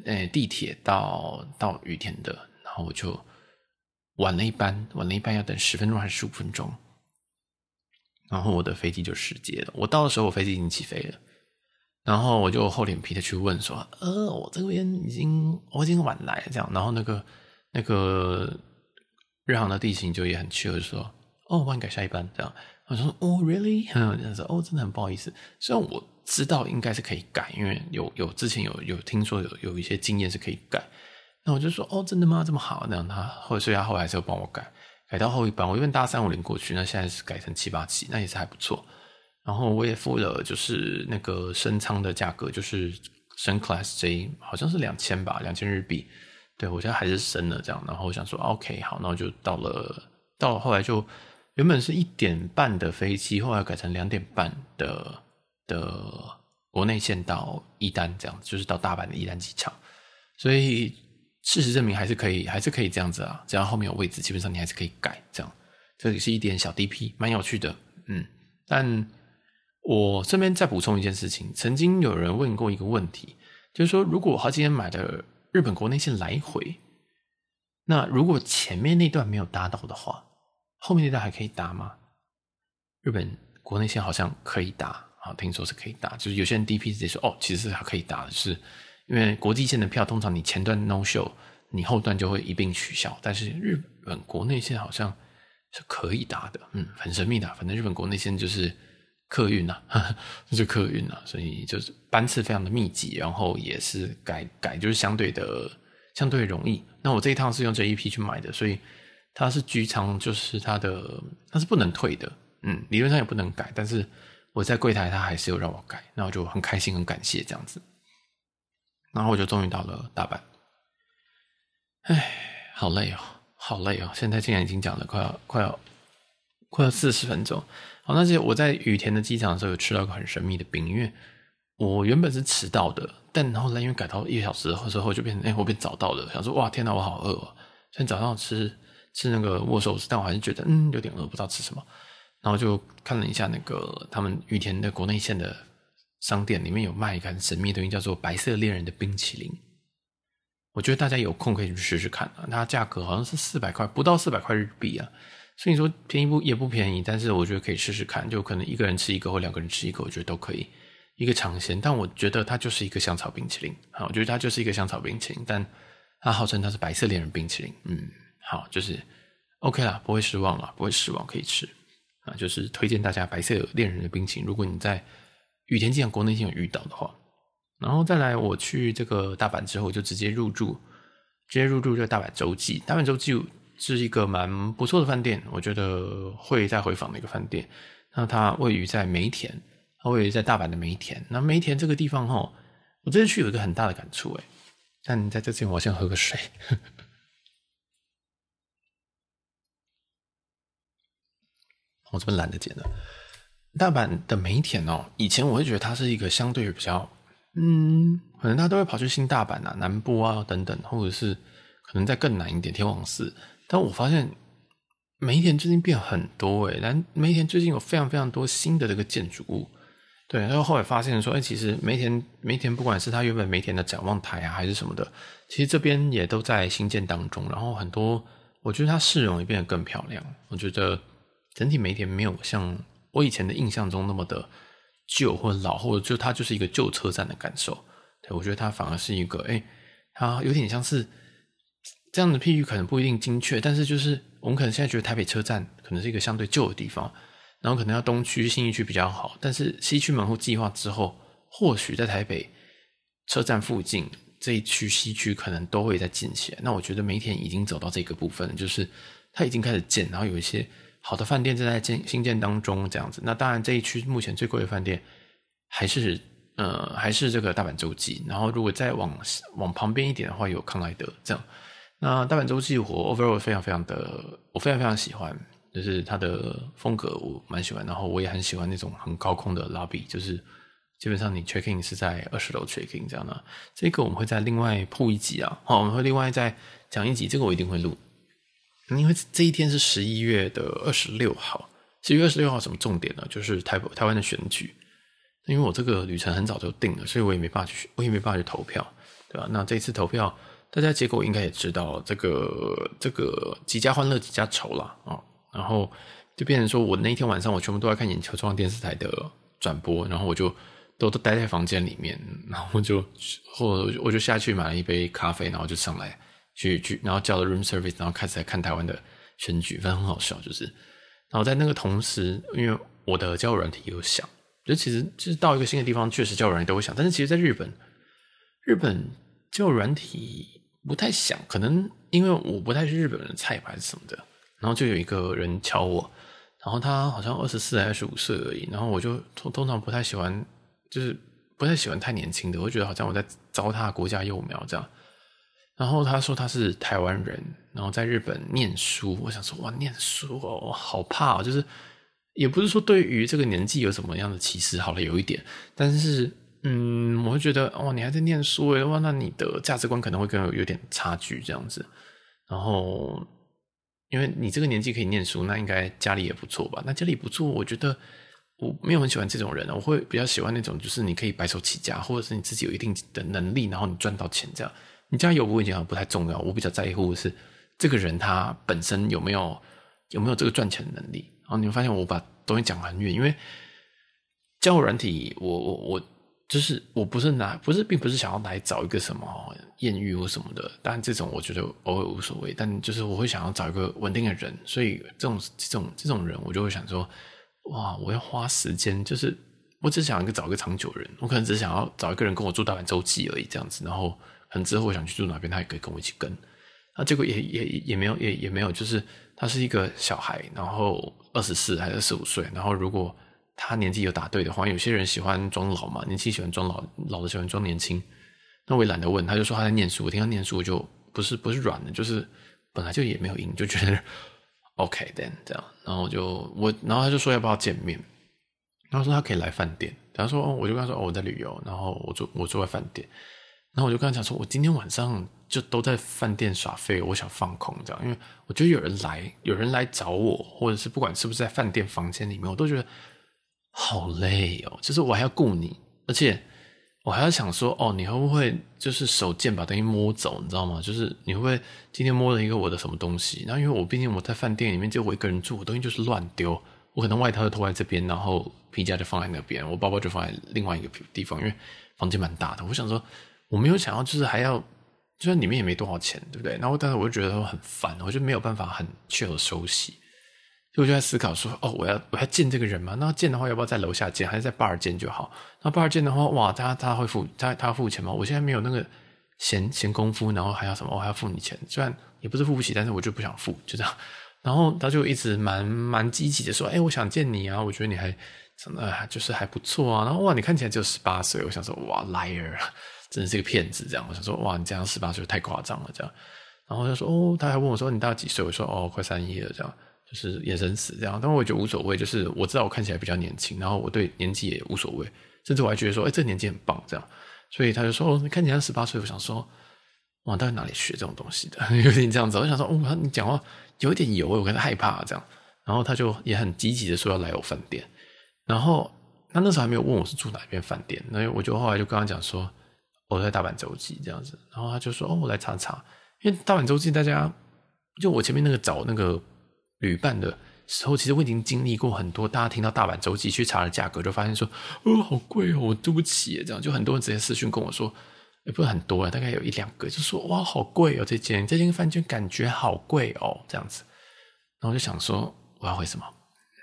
A: 呃地铁到到羽田的，然后我就晚了一班，晚了一班要等十分钟还是十五分钟。然后我的飞机就失接了。我到的时候，我飞机已经起飞了。然后我就厚脸皮的去问说：“呃，我这边已经我已经晚来这样。”然后那个那个日航的地勤就也很气就说：“哦，帮你改下一班。”这样我说：“哦，really？” 这样子哦，真的很不好意思。虽然我知道应该是可以改，因为有有之前有有听说有有一些经验是可以改。那我就说：“哦，真的吗？这么好？”那他后所以他后来还是要帮我改。改到后一班，我原本搭三五零过去，那现在是改成七八七，那也是还不错。然后我也付了，就是那个升舱的价格，就是升 Class J，好像是两千吧，两千日币。对，我现在还是升了这样。然后我想说，OK，好，那我就到了，到了后来就原本是一点半的飞机，后来改成两点半的的国内线到一丹这样，就是到大阪的一丹机场，所以。事实证明还是可以，还是可以这样子啊！只要后面有位置，基本上你还是可以改这样。这里是一点小 DP，蛮有趣的，嗯。但我顺便再补充一件事情，曾经有人问过一个问题，就是说，如果我好几天买的日本国内线来回，那如果前面那段没有搭到的话，后面那段还可以搭吗？日本国内线好像可以搭啊，听说是可以搭，就是有些人 DP 直接说，哦，其实是还可以搭的，是。因为国际线的票通常你前段 no show，你后段就会一并取消。但是日本国内线好像是可以搭的，嗯，很神秘的。反正日本国内线就是客运呐，[laughs] 就是客运呐，所以就是班次非常的密集，然后也是改改就是相对的相对容易。那我这一趟是用 JEP 去买的，所以它是居舱，就是它的它是不能退的，嗯，理论上也不能改。但是我在柜台他还是有让我改，那我就很开心很感谢这样子。然后我就终于到了大阪，唉，好累哦，好累哦！现在竟然已经讲了快要快要快要四十分钟。好，那些我在羽田的机场的时候，有吃到一个很神秘的冰，因为我原本是迟到的，但后来因为改到一个小时之后就变成，哎，我变早到了。想说，哇，天哪，我好饿哦！虽然早上吃吃那个握寿司，但我还是觉得嗯有点饿，不知道吃什么。然后就看了一下那个他们羽田的国内线的商店，里面有卖一个很神秘东西，叫做白色恋人的冰淇淋。我觉得大家有空可以去试试看啊，它价格好像是四百块，不到四百块日币啊。所以说便宜不也不便宜，但是我觉得可以试试看，就可能一个人吃一个或两个人吃一个，我觉得都可以一个尝鲜。但我觉得它就是一个香草冰淇淋，好，我觉得它就是一个香草冰淇淋，但它号称它是白色恋人冰淇淋，嗯，好，就是 OK 啦，不会失望了，不会失望，可以吃啊，就是推荐大家白色恋人的冰淇淋，如果你在羽田机场国内线有遇到的话，然后再来我去这个大阪之后，就直接入住，直接入住这个大阪洲际，大阪洲际。是一个蛮不错的饭店，我觉得会再回访的一个饭店。那它位于在梅田，它位于在大阪的梅田。那梅田这个地方哈，我这次去有一个很大的感触诶。但在这之前，我先喝个水。我这边懒得剪了。大阪的梅田哦，以前我会觉得它是一个相对于比较，嗯，可能他都会跑去新大阪啊、南部啊等等，或者是可能再更南一点天王寺。但我发现梅田最近变很多诶，但梅田最近有非常非常多新的这个建筑物，对，然后后来发现说，哎，其实梅田梅田不管是它原本梅田的展望台啊，还是什么的，其实这边也都在新建当中。然后很多，我觉得它市容也变得更漂亮。我觉得整体梅田没有像我以前的印象中那么的旧或者老，或者就它就是一个旧车站的感受。对，我觉得它反而是一个，哎，它有点像是。这样的譬喻可能不一定精确，但是就是我们可能现在觉得台北车站可能是一个相对旧的地方，然后可能要东区、新义区比较好，但是西区门户计划之后，或许在台北车站附近这一区西区可能都会再建起来。那我觉得梅田已经走到这个部分了，就是它已经开始建，然后有一些好的饭店正在建新建当中，这样子。那当然这一区目前最贵的饭店还是呃还是这个大阪洲际，然后如果再往往旁边一点的话，有康莱德这样。那大阪洲际我 overall 非常非常的，我非常非常喜欢，就是它的风格我蛮喜欢，然后我也很喜欢那种很高空的 lobby，就是基本上你 check in 是在二十楼 check in 这样的。这个我们会再另外铺一集啊，好，我们会另外再讲一集，这个我一定会录，因为这一天是十一月的二十六号，十一月二十六号什么重点呢？就是台台湾的选举，因为我这个旅程很早就定了，所以我也没办法去，我也没办法去投票，对吧？那这一次投票。大家结果应该也知道，这个这个几家欢乐几家愁啦啊，然后就变成说我那一天晚上我全部都在看眼球中央电视台的转播，然后我就都都待在房间里面，然后就或我就下去买了一杯咖啡，然后就上来去去，然后叫了 room service，然后开始来看台湾的选举，反正很好笑，就是，然后在那个同时，因为我的交友软体有响，就其实就是到一个新的地方，确实交友软体都会响，但是其实在日本，日本交友软体。不太想，可能因为我不太是日本人的菜吧，还是什么的。然后就有一个人敲我，然后他好像二十四还是二十五岁而已。然后我就通通常不太喜欢，就是不太喜欢太年轻的，我觉得好像我在糟蹋国家幼苗这样。然后他说他是台湾人，然后在日本念书。我想说哇，念书哦，好怕哦，就是也不是说对于这个年纪有什么样的歧视，好了，有一点，但是。嗯，我会觉得哇，你还在念书诶，哇，那你的价值观可能会跟我有点差距这样子。然后，因为你这个年纪可以念书，那应该家里也不错吧？那家里不错，我觉得我没有很喜欢这种人，我会比较喜欢那种，就是你可以白手起家，或者是你自己有一定的能力，然后你赚到钱这样。你家有不会讲不太重要，我比较在乎的是这个人他本身有没有有没有这个赚钱的能力。然后你会发现我把东西讲很远，因为交友软体，我我我。就是我不是拿不是，并不是想要来找一个什么艳遇或什么的，当然这种我觉得偶尔无所谓。但就是我会想要找一个稳定的人，所以这种这种这种人，我就会想说，哇，我要花时间，就是我只想一个找一个长久人，我可能只想要找一个人跟我住大阪洲际而已，这样子。然后之后我想去住哪边，他也可以跟我一起跟。那结果也也也没有也也没有，就是他是一个小孩，然后二十四还是二十五岁，然后如果。他年纪有打对的话，有些人喜欢装老嘛，年轻喜欢装老，老的喜欢装年轻。那我也懒得问，他就说他在念书。我听他念书，我就不是不是软的，就是本来就也没有赢，就觉得 [laughs] OK then 这样。然后就我，然后他就说要不要见面，然后说他可以来饭店。他说，我就跟他说，我在旅游，然后我住我住在饭店。然后我就跟他讲说，我今天晚上就都在饭店耍废，我想放空这样，因为我觉得有人来，有人来找我，或者是不管是不是在饭店房间里面，我都觉得好累哦，就是我还要顾你，而且我还要想说，哦，你会不会就是手贱把东西摸走，你知道吗？就是你会不会今天摸了一个我的什么东西？然后因为我毕竟我在饭店里面就我一个人住，我东西就是乱丢，我可能外套就脱在这边，然后皮夹就放在那边，我包包就放在另外一个地方，因为房间蛮大的，我想说。我没有想要，就是还要，就算里面也没多少钱，对不对？然后，但是我就觉得说很烦，我就没有办法很 chill 的休息，所以我就在思考说，哦，我要我要见这个人吗？那见的话，要不要在楼下见，还是在 bar 见就好？那 bar 见的话，哇，他他会付他他付钱吗？我现在没有那个闲闲工夫，然后还要什么？我还要付你钱，虽然也不是付不起，但是我就不想付，就这样。然后他就一直蛮蛮积极的说，哎，我想见你啊，我觉得你还真的就是还不错啊。然后哇，你看起来只有十八岁，我想说，哇，liar。真的是个骗子，这样我想说，哇，你这样十八岁太夸张了，这样。然后他说，哦，他还问我说，你大概几岁？我说，哦，快三一了，这样，就是眼神死这样。但我觉得无所谓，就是我知道我看起来比较年轻，然后我对年纪也无所谓，甚至我还觉得说，哎，这年纪很棒，这样。所以他就说，哦，你看起来十八岁，我想说，哇，到底哪里学这种东西的？[laughs] 有点这样子，我想说，哦，你讲话有一点油，我有点害怕这样。然后他就也很积极的说要来我饭店，然后他那时候还没有问我是住哪边饭店，那我就后来就跟他讲说。我在大阪洲际这样子，然后他就说：“哦，我来查查，因为大阪洲际大家就我前面那个找那个旅伴的时候，其实我已经经历过很多。大家听到大阪洲际去查了价格，就发现说：哦，好贵哦，我对不起。这样就很多人直接私讯跟我说，也不是很多啊，大概有一两个，就说：哇，好贵哦，这间这间饭店感觉好贵哦，这样子。然后我就想说，我要回什么？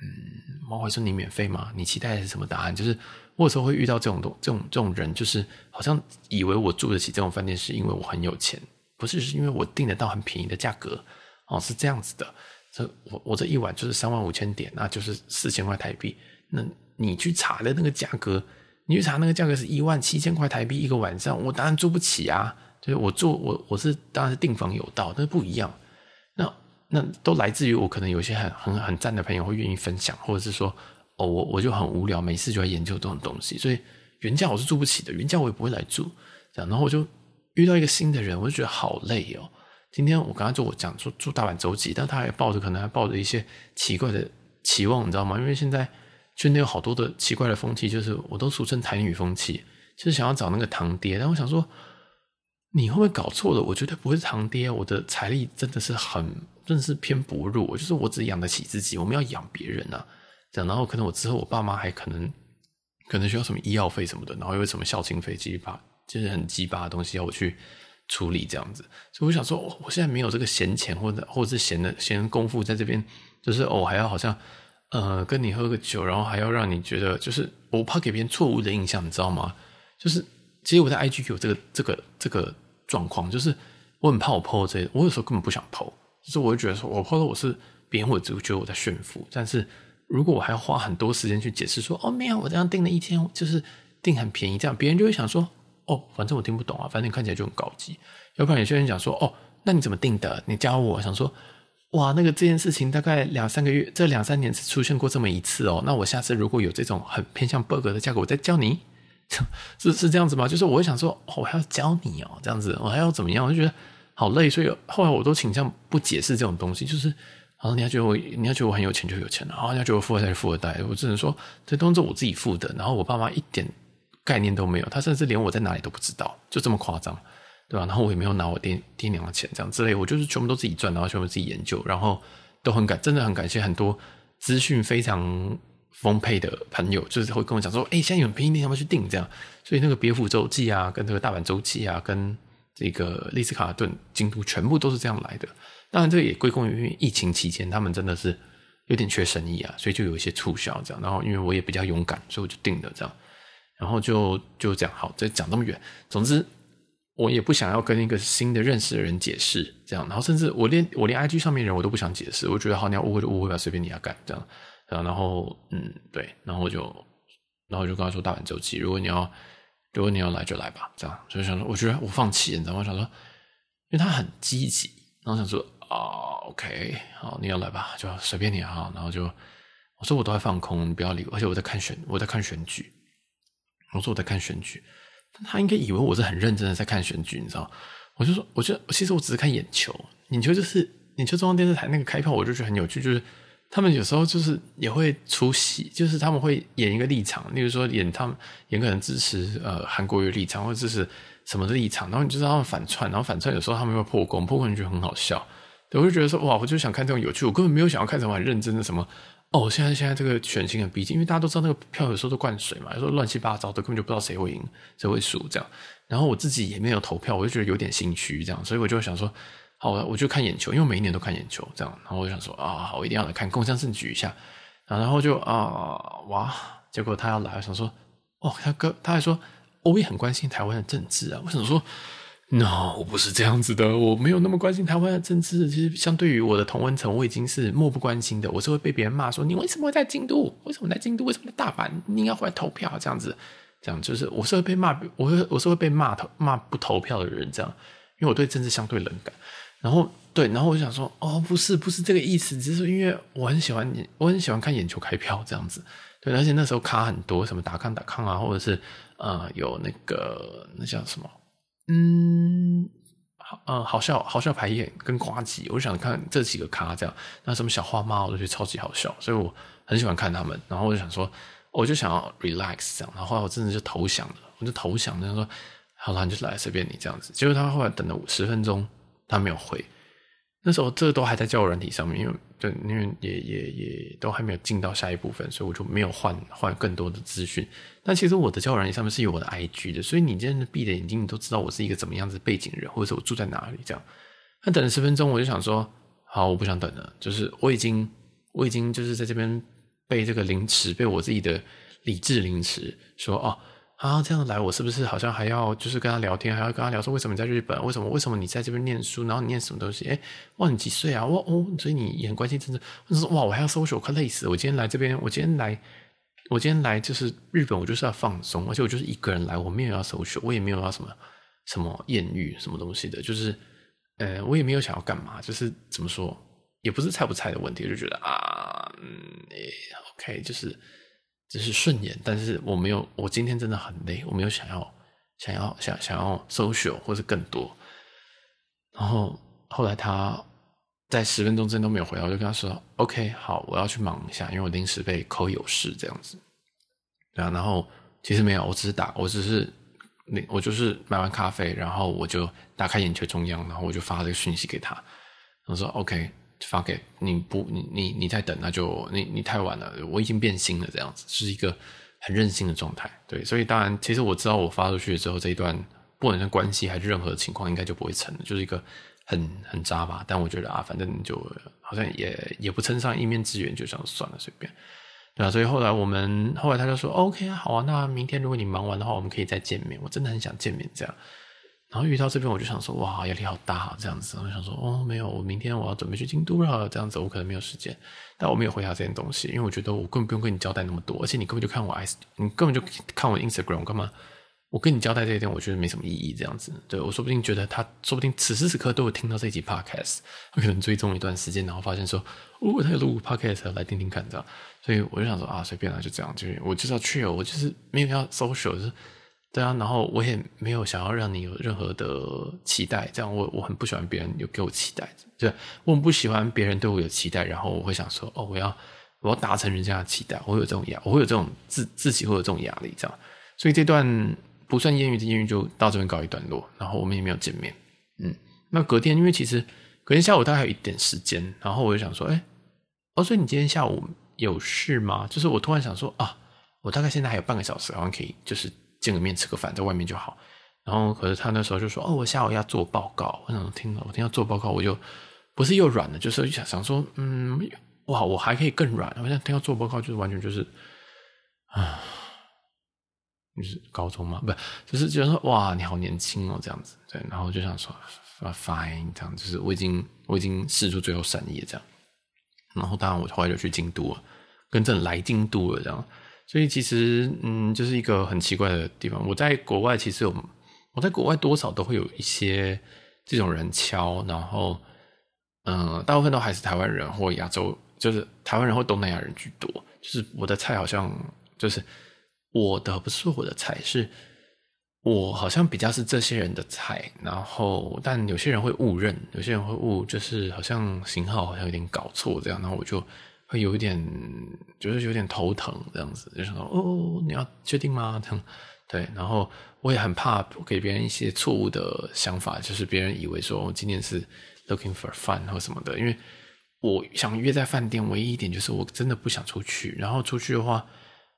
A: 嗯，我回说你免费吗？你期待的是什么答案？就是。”或者说会遇到这种东这种这种人，就是好像以为我住得起这种饭店，是因为我很有钱，不是，是因为我订得到很便宜的价格哦，是这样子的。这我我这一晚就是三万五千点，那就是四千块台币。那你去查的那个价格，你去查那个价格是一万七千块台币一个晚上，我当然住不起啊。就是我住我我是当然是订房有道，但是不一样。那那都来自于我可能有些很很很赞的朋友会愿意分享，或者是说。我我就很无聊，没事就在研究这种东西，所以原价我是住不起的，原价我也不会来住，这样，然后我就遇到一个新的人，我就觉得好累哦。今天我刚刚就我讲说住大阪洲际，但他还抱着可能还抱着一些奇怪的期望，你知道吗？因为现在圈内有好多的奇怪的风气，就是我都俗称台女风气，就是想要找那个堂爹。但我想说，你会不会搞错了？我绝对不会是堂爹，我的财力真的是很，真的是偏薄弱，就是我只养得起自己，我们要养别人啊。这样，然后可能我之后我爸妈还可能可能需要什么医药费什么的，然后又有什么孝亲费，鸡巴就是很鸡巴的东西要我去处理这样子，所以我想说，我现在没有这个闲钱或者或者是闲的闲功夫在这边，就是我还要好像呃跟你喝个酒，然后还要让你觉得就是我怕给别人错误的印象，你知道吗？就是其实我在 IG 有这个这个这个状况，就是我很怕我 po 这，我有时候根本不想 po，就是我会觉得说我 po 我是别人会觉得我在炫富，但是。如果我还要花很多时间去解释说，哦，没有，我这样订了一天，就是订很便宜，这样别人就会想说，哦，反正我听不懂啊，反正你看起来就很高级。要不然有些人讲说，哦，那你怎么订的？你教我，想说，哇，那个这件事情大概两三个月，这两三年只出现过这么一次哦。那我下次如果有这种很偏向 bug 的价格，我再教你，[laughs] 是是这样子吗？就是我会想说，哦，我还要教你哦，这样子，我还要怎么样？我就觉得好累，所以后来我都倾向不解释这种东西，就是。然后你要觉得我，你要觉得我很有钱就有钱了，然后你要觉得我富二代是富二代，我只能说这东西我自己付的，然后我爸妈一点概念都没有，他甚至连我在哪里都不知道，就这么夸张，对吧？然后我也没有拿我爹爹娘的钱这样之类，我就是全部都自己赚，然后全部自己研究，然后都很感，真的很感谢很多资讯非常丰沛的朋友，就是会跟我讲说，哎，现在有便宜店，要不要去订这样？所以那个别府洲际啊，跟这个大阪洲际啊，跟这个丽斯卡尔顿、京都，全部都是这样来的。当然，这也归功于疫情期间，他们真的是有点缺生意啊，所以就有一些促销这样。然后，因为我也比较勇敢，所以我就定了这样。然后就就这样，好，再讲这么远。总之，[laughs] 我也不想要跟一个新的认识的人解释这样。然后，甚至我连我连 IG 上面人我都不想解释，我觉得好，你要误会就误会吧，随便你要干这样。然后，嗯，对，然后我就然后就跟他说大阪周期，如果你要如果你要来就来吧，这样。所以想说，我觉得我放弃，你知道吗？我想说，因为他很积极，然后想说。啊、，OK，好，你要来吧，就随便你哈。然后就我说我都在放空，你不要理我，而且我在看选，我在看选举。我说我在看选举，但他应该以为我是很认真的在看选举，你知道？我就说，我觉得其实我只是看眼球，眼球就是眼球中央电视台那个开票，我就觉得很有趣，就是他们有时候就是也会出戏，就是他们会演一个立场，例如说演他们演可能支持呃韩国瑜立场，或者支持什么的立场，然后你就知道他们反串，然后反串有时候他们会破功，破功你觉得很好笑，我就觉得说哇，我就想看这种有趣，我根本没有想要看什么很认真的什么。哦，现在现在这个选情很逼近，因为大家都知道那个票有时候都灌水嘛，有时候乱七八糟的，根本就不知道谁会赢，谁会输这样。然后我自己也没有投票，我就觉得有点心虚这样，所以我就想说，好，我就看眼球，因为每一年都看眼球这样。然后我就想说啊，我一定要来看共襄盛举一下。然后就啊，哇，结果他要来，我想说，哦，他哥他还说，我也很关心台湾的政治啊，我想说。No，我不是这样子的，我没有那么关心台湾的政治。其实，相对于我的同温层，我已经是漠不关心的。我是会被别人骂说：“你为什么会在京都？为什么在京都？为什么在大阪？你应该回来投票？”这样子，这样就是我是会被骂，我会我是会被骂投骂不投票的人。这样，因为我对政治相对冷感。然后，对，然后我就想说：“哦，不是，不是这个意思，只是因为我很喜欢你，我很喜欢看眼球开票这样子。对，而且那时候卡很多，什么打抗打抗啊，或者是呃，有那个那叫什么。”嗯，好，呃，好笑，好笑排演跟瓜吉，我就想看这几个咖这样，那什么小花猫，我都觉得超级好笑，所以我很喜欢看他们。然后我就想说，我就想要 relax 这样，然后后来我真的就投降了，我就投降，就说好了，你就来随便你这样子。结果他后来等了十分钟，他没有回。那时候这都还在交友软体上面，因为对，因为也也也都还没有进到下一部分，所以我就没有换换更多的资讯。但其实我的交友软体上面是有我的 IG 的，所以你真的闭着眼睛，你都知道我是一个怎么样子背景人，或者是我住在哪里这样。那等了十分钟，我就想说，好，我不想等了，就是我已经我已经就是在这边被这个凌迟，被我自己的理智凌迟，说哦。啊，这样来，我是不是好像还要就是跟他聊天，还要跟他聊说为什么你在日本？为什么为什么你在这边念书？然后你念什么东西？哎，哇，你几岁啊？哇哦，所以你也很关心政治。我说哇，我还要 social，我快累死了。我今天来这边，我今天来，我今天来就是日本，我就是要放松，而且我就是一个人来，我没有要 social，我也没有要什么什么艳遇什么东西的，就是呃，我也没有想要干嘛，就是怎么说，也不是菜不菜的问题，就觉得啊，嗯，，OK，就是。只是顺眼，但是我没有，我今天真的很累，我没有想要想要想想要 social 或者更多。然后后来他在十分钟之内都没有回，我就跟他说：“OK，好，我要去忙一下，因为我临时被扣有事这样子。”对啊，然后其实没有，我只是打，我只是我就是买完咖啡，然后我就打开眼球中央，然后我就发这个讯息给他，我说：“OK。”发给你不，你你你在等，那就你你太晚了，我已经变心了，这样子是一个很任性的状态，对，所以当然，其实我知道我发出去之后，这一段不管是关系还是任何情况，应该就不会成了，就是一个很很渣吧。但我觉得啊，反正就好像也也不称上一面之缘，就这样算了，随便，对啊。所以后来我们后来他就说，OK 啊，好啊，那明天如果你忙完的话，我们可以再见面。我真的很想见面，这样。然后遇到这边，我就想说，哇，压力好大啊，这样子。我想说，哦，没有，我明天我要准备去京都了，这样子，我可能没有时间。但我没有回答这件东西，因为我觉得我根本不用跟你交代那么多，而且你根本就看我 S，你根本就看我 Instagram，干嘛？我跟你交代这一点，我觉得没什么意义，这样子。对，我说不定觉得他，说不定此时此刻都有听到这一集 Podcast，他可能追踪一段时间，然后发现说，哦，他有录 Podcast，来听听看，这样。所以我就想说，啊，随便了，就这样，就是我就是要 chill，我就是没有要 social，就是。对啊，然后我也没有想要让你有任何的期待，这样我我很不喜欢别人有给我期待，对，我很不喜欢别人对我有期待，然后我会想说，哦，我要我要达成人家的期待，我有这种压，我会有这种自自己会有这种压力，这样，所以这段不算艳遇的艳遇就到这边告一段落，然后我们也没有见面，嗯，那隔天因为其实隔天下午大概还有一点时间，然后我就想说，哎，哦，所以你今天下午有事吗？就是我突然想说啊，我大概现在还有半个小时，好像可以就是。见个面吃个饭，在外面就好。然后，可是他那时候就说：“哦，我下午要做报告。”我想听了，我听到做报告，我就不是又软了，就是想想说，嗯，哇，我还可以更软。我想听到做报告，就是完全就是啊，你是高中吗？不，就是觉得说，哇，你好年轻哦，这样子。对，然后就想说，fine，这样就是我已经我已经试出最后善意了，这样。然后，当然我后来就去京都了，跟着来京都了，这样。所以其实，嗯，就是一个很奇怪的地方。我在国外其实有，我在国外多少都会有一些这种人敲，然后，嗯，大部分都还是台湾人或亚洲，就是台湾人或东南亚人居多。就是我的菜好像就是我的不是我的菜，是我好像比较是这些人的菜，然后但有些人会误认，有些人会误，就是好像型号好像有点搞错这样，然后我就会有一点，就是有点头疼这样子，就想说哦，你要确定吗？这样对，然后我也很怕给别人一些错误的想法，就是别人以为说我今天是 looking for fun 或什么的，因为我想约在饭店，唯一一点就是我真的不想出去，然后出去的话。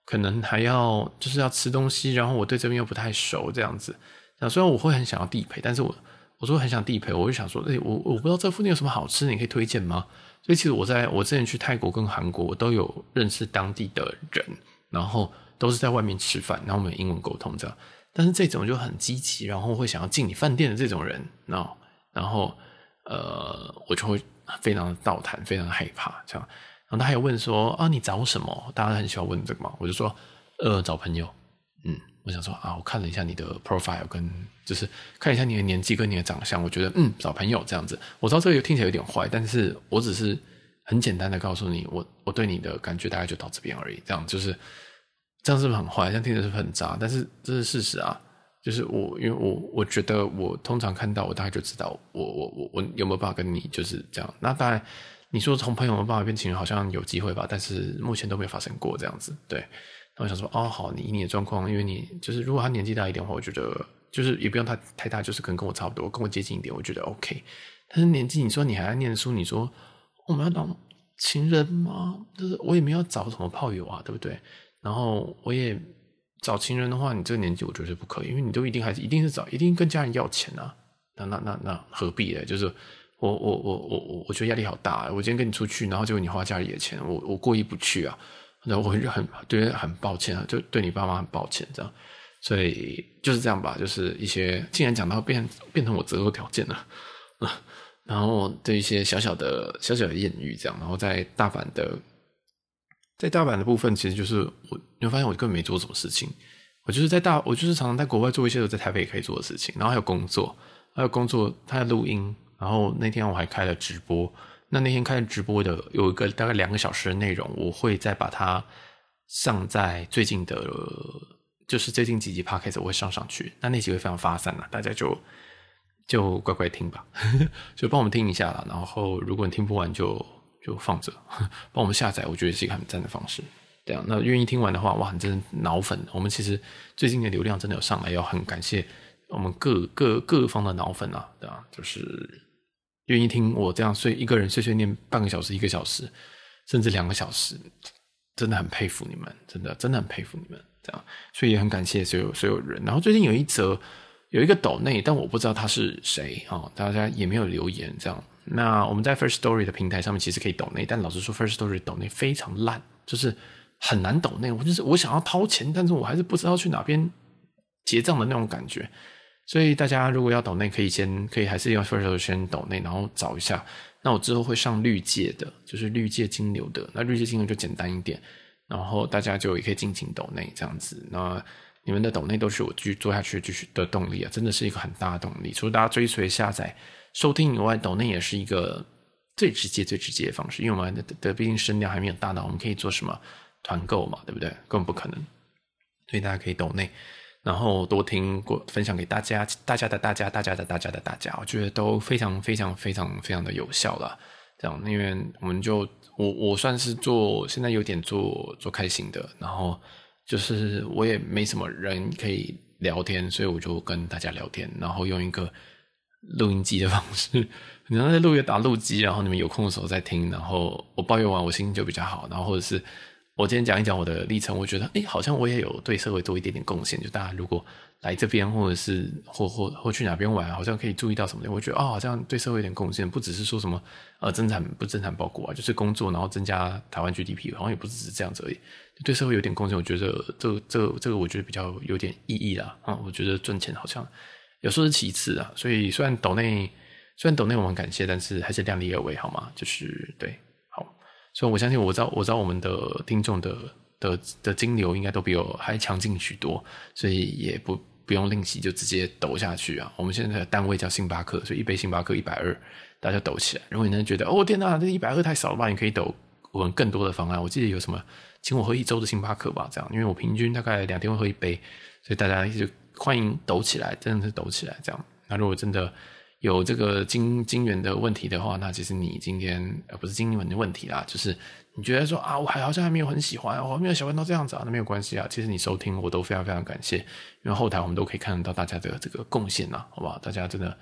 A: 可能还要就是要吃东西，然后我对这边又不太熟，这样子。那虽然我会很想要地陪，但是我我说很想地陪，我就想说，哎，我我不知道这附近有什么好吃的，你可以推荐吗？所以其实我在我之前去泰国跟韩国，我都有认识当地的人，然后都是在外面吃饭，然后我们英文沟通这样。但是这种就很积极，然后会想要进你饭店的这种人，然后然后呃，我就会非常的倒谈，非常的害怕这样。然后他还问说啊，你找什么？大家很喜欢问这个嘛。我就说，呃，找朋友。嗯，我想说啊，我看了一下你的 profile，跟就是看一下你的年纪跟你的长相，我觉得嗯，找朋友这样子。我知道这个听起来有点坏，但是我只是很简单的告诉你，我我对你的感觉大概就到这边而已。这样就是这样是不是很坏？这样听着是不是很渣？但是这是事实啊。就是我，因为我我觉得我通常看到我大概就知道我我我我有没有办法跟你就是这样。那当然。你说从朋友的办法变情人，好像有机会吧？但是目前都没有发生过这样子。对，那我想说，哦，好，你以你的状况，因为你就是如果他年纪大一点的话，我觉得就是也不用他太大，就是可能跟我差不多，跟我接近一点，我觉得 OK。但是年纪，你说你还在念书，你说我们要当情人吗？就是我也没有找什么炮友啊，对不对？然后我也找情人的话，你这个年纪我觉得是不可以，因为你都一定还是一定是找，一定跟家人要钱啊。那那那那何必呢？就是。我我我我我我觉得压力好大，我今天跟你出去，然后结果你花家里的钱，我我过意不去啊，然后我很很对很抱歉啊，就对你爸妈很抱歉这样，所以就是这样吧，就是一些竟然讲到变变成我择偶条件了，然后对一些小小的小小的艳遇这样，然后在大阪的在大阪的部分，其实就是我你会发现我根本没做什么事情，我就是在大我就是常常在国外做一些在台北也可以做的事情，然后还有工作，还有工作，他在录音。然后那天我还开了直播，那那天开直播的有一个大概两个小时的内容，我会再把它上在最近的，就是最近几集 Podcast 我会上上去。那那集会非常发散了，大家就就乖乖听吧，[laughs] 就帮我们听一下啦。然后如果你听不完就就放着，帮我们下载，我觉得是一个很赞的方式。对啊，那愿意听完的话，哇，你真的脑粉。我们其实最近的流量真的有上来，要很感谢我们各各各方的脑粉啊，对吧？就是。愿意听我这样碎一个人碎碎念半个小时、一个小时，甚至两个小时，真的很佩服你们，真的真的很佩服你们。这样，所以也很感谢所有所有人。然后最近有一则有一个抖内，但我不知道他是谁啊，大家也没有留言。这样，那我们在 First Story 的平台上面其实可以抖内，但老实说，First Story 抖内非常烂，就是很难抖内。我就是我想要掏钱，但是我还是不知道去哪边结账的那种感觉。所以大家如果要抖内，可以先可以还是用 First 先抖内，然后找一下。那我之后会上绿界的，就是绿界金流的。那绿界金流就简单一点，然后大家就也可以尽情抖内这样子。那你们的抖内都是我继续做下去继续的动力啊，真的是一个很大的动力。除了大家追随下载收听以外，抖内也是一个最直接最直接的方式，因为我们的的毕竟声量还没有大到我们可以做什么团购嘛，对不对？根本不可能。所以大家可以抖内。然后多听过分享给大家，大家的大家，大家的大家的大家，我觉得都非常非常非常非常的有效了。这样，因为我们就我我算是做现在有点做做开心的，然后就是我也没什么人可以聊天，所以我就跟大家聊天，然后用一个录音机的方式，然后在录音打录机，然后你们有空的时候再听，然后我抱怨完我心情就比较好，然后或者是。我今天讲一讲我的历程，我觉得，哎，好像我也有对社会做一点点贡献。就大家如果来这边，或者是或或或去哪边玩，好像可以注意到什么。我觉得，哦，好像对社会有点贡献，不只是说什么呃增产不增产报国啊，就是工作然后增加台湾 GDP，好像也不只是这样子而已。对社会有点贡献，我觉得这这这个我觉得比较有点意义啦。啊、我觉得赚钱好像有时候是其次啊。所以虽然抖内虽然抖内我们感谢，但是还是量力而为好吗？就是对。所以，我相信我知道，我知道我们的听众的的的金流应该都比我还强劲许多，所以也不不用吝惜，就直接抖下去啊！我们现在的单位叫星巴克，所以一杯星巴克一百二，大家抖起来。如果你真的觉得哦天哪，这一百二太少了吧？你可以抖我们更多的方案。我记得有什么请我喝一周的星巴克吧，这样，因为我平均大概两天会喝一杯，所以大家就欢迎抖起来，真的是抖起来这样。那如果真的有这个金金元的问题的话，那其实你今天呃不是金元的问题啦，就是你觉得说啊，我还好像还没有很喜欢，我还没有喜欢到这样子啊，那没有关系啊。其实你收听我都非常非常感谢，因为后台我们都可以看得到大家的这个贡献呐，好不好？大家真的。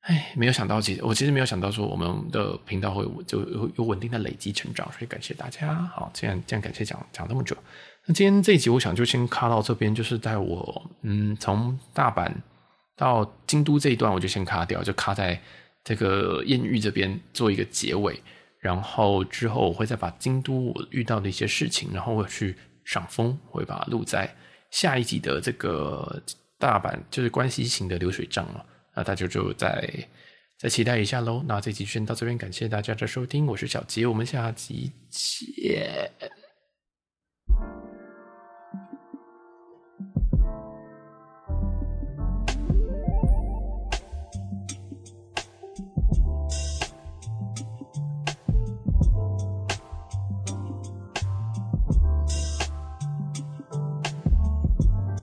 A: 哎，没有想到，其实我其实没有想到说我们的频道会就有有稳定的累积成长，所以感谢大家。好，这样这样感谢讲讲那么久。那今天这一集，我想就先卡到这边，就是在我嗯从大阪到京都这一段，我就先卡掉，就卡在这个艳遇这边做一个结尾。然后之后我会再把京都我遇到的一些事情，然后我去赏风，会把它录在下一集的这个大阪就是关西行的流水账了。那大家就再再期待一下喽。那这集先到这边，感谢大家的收听，我是小杰，我们下集见。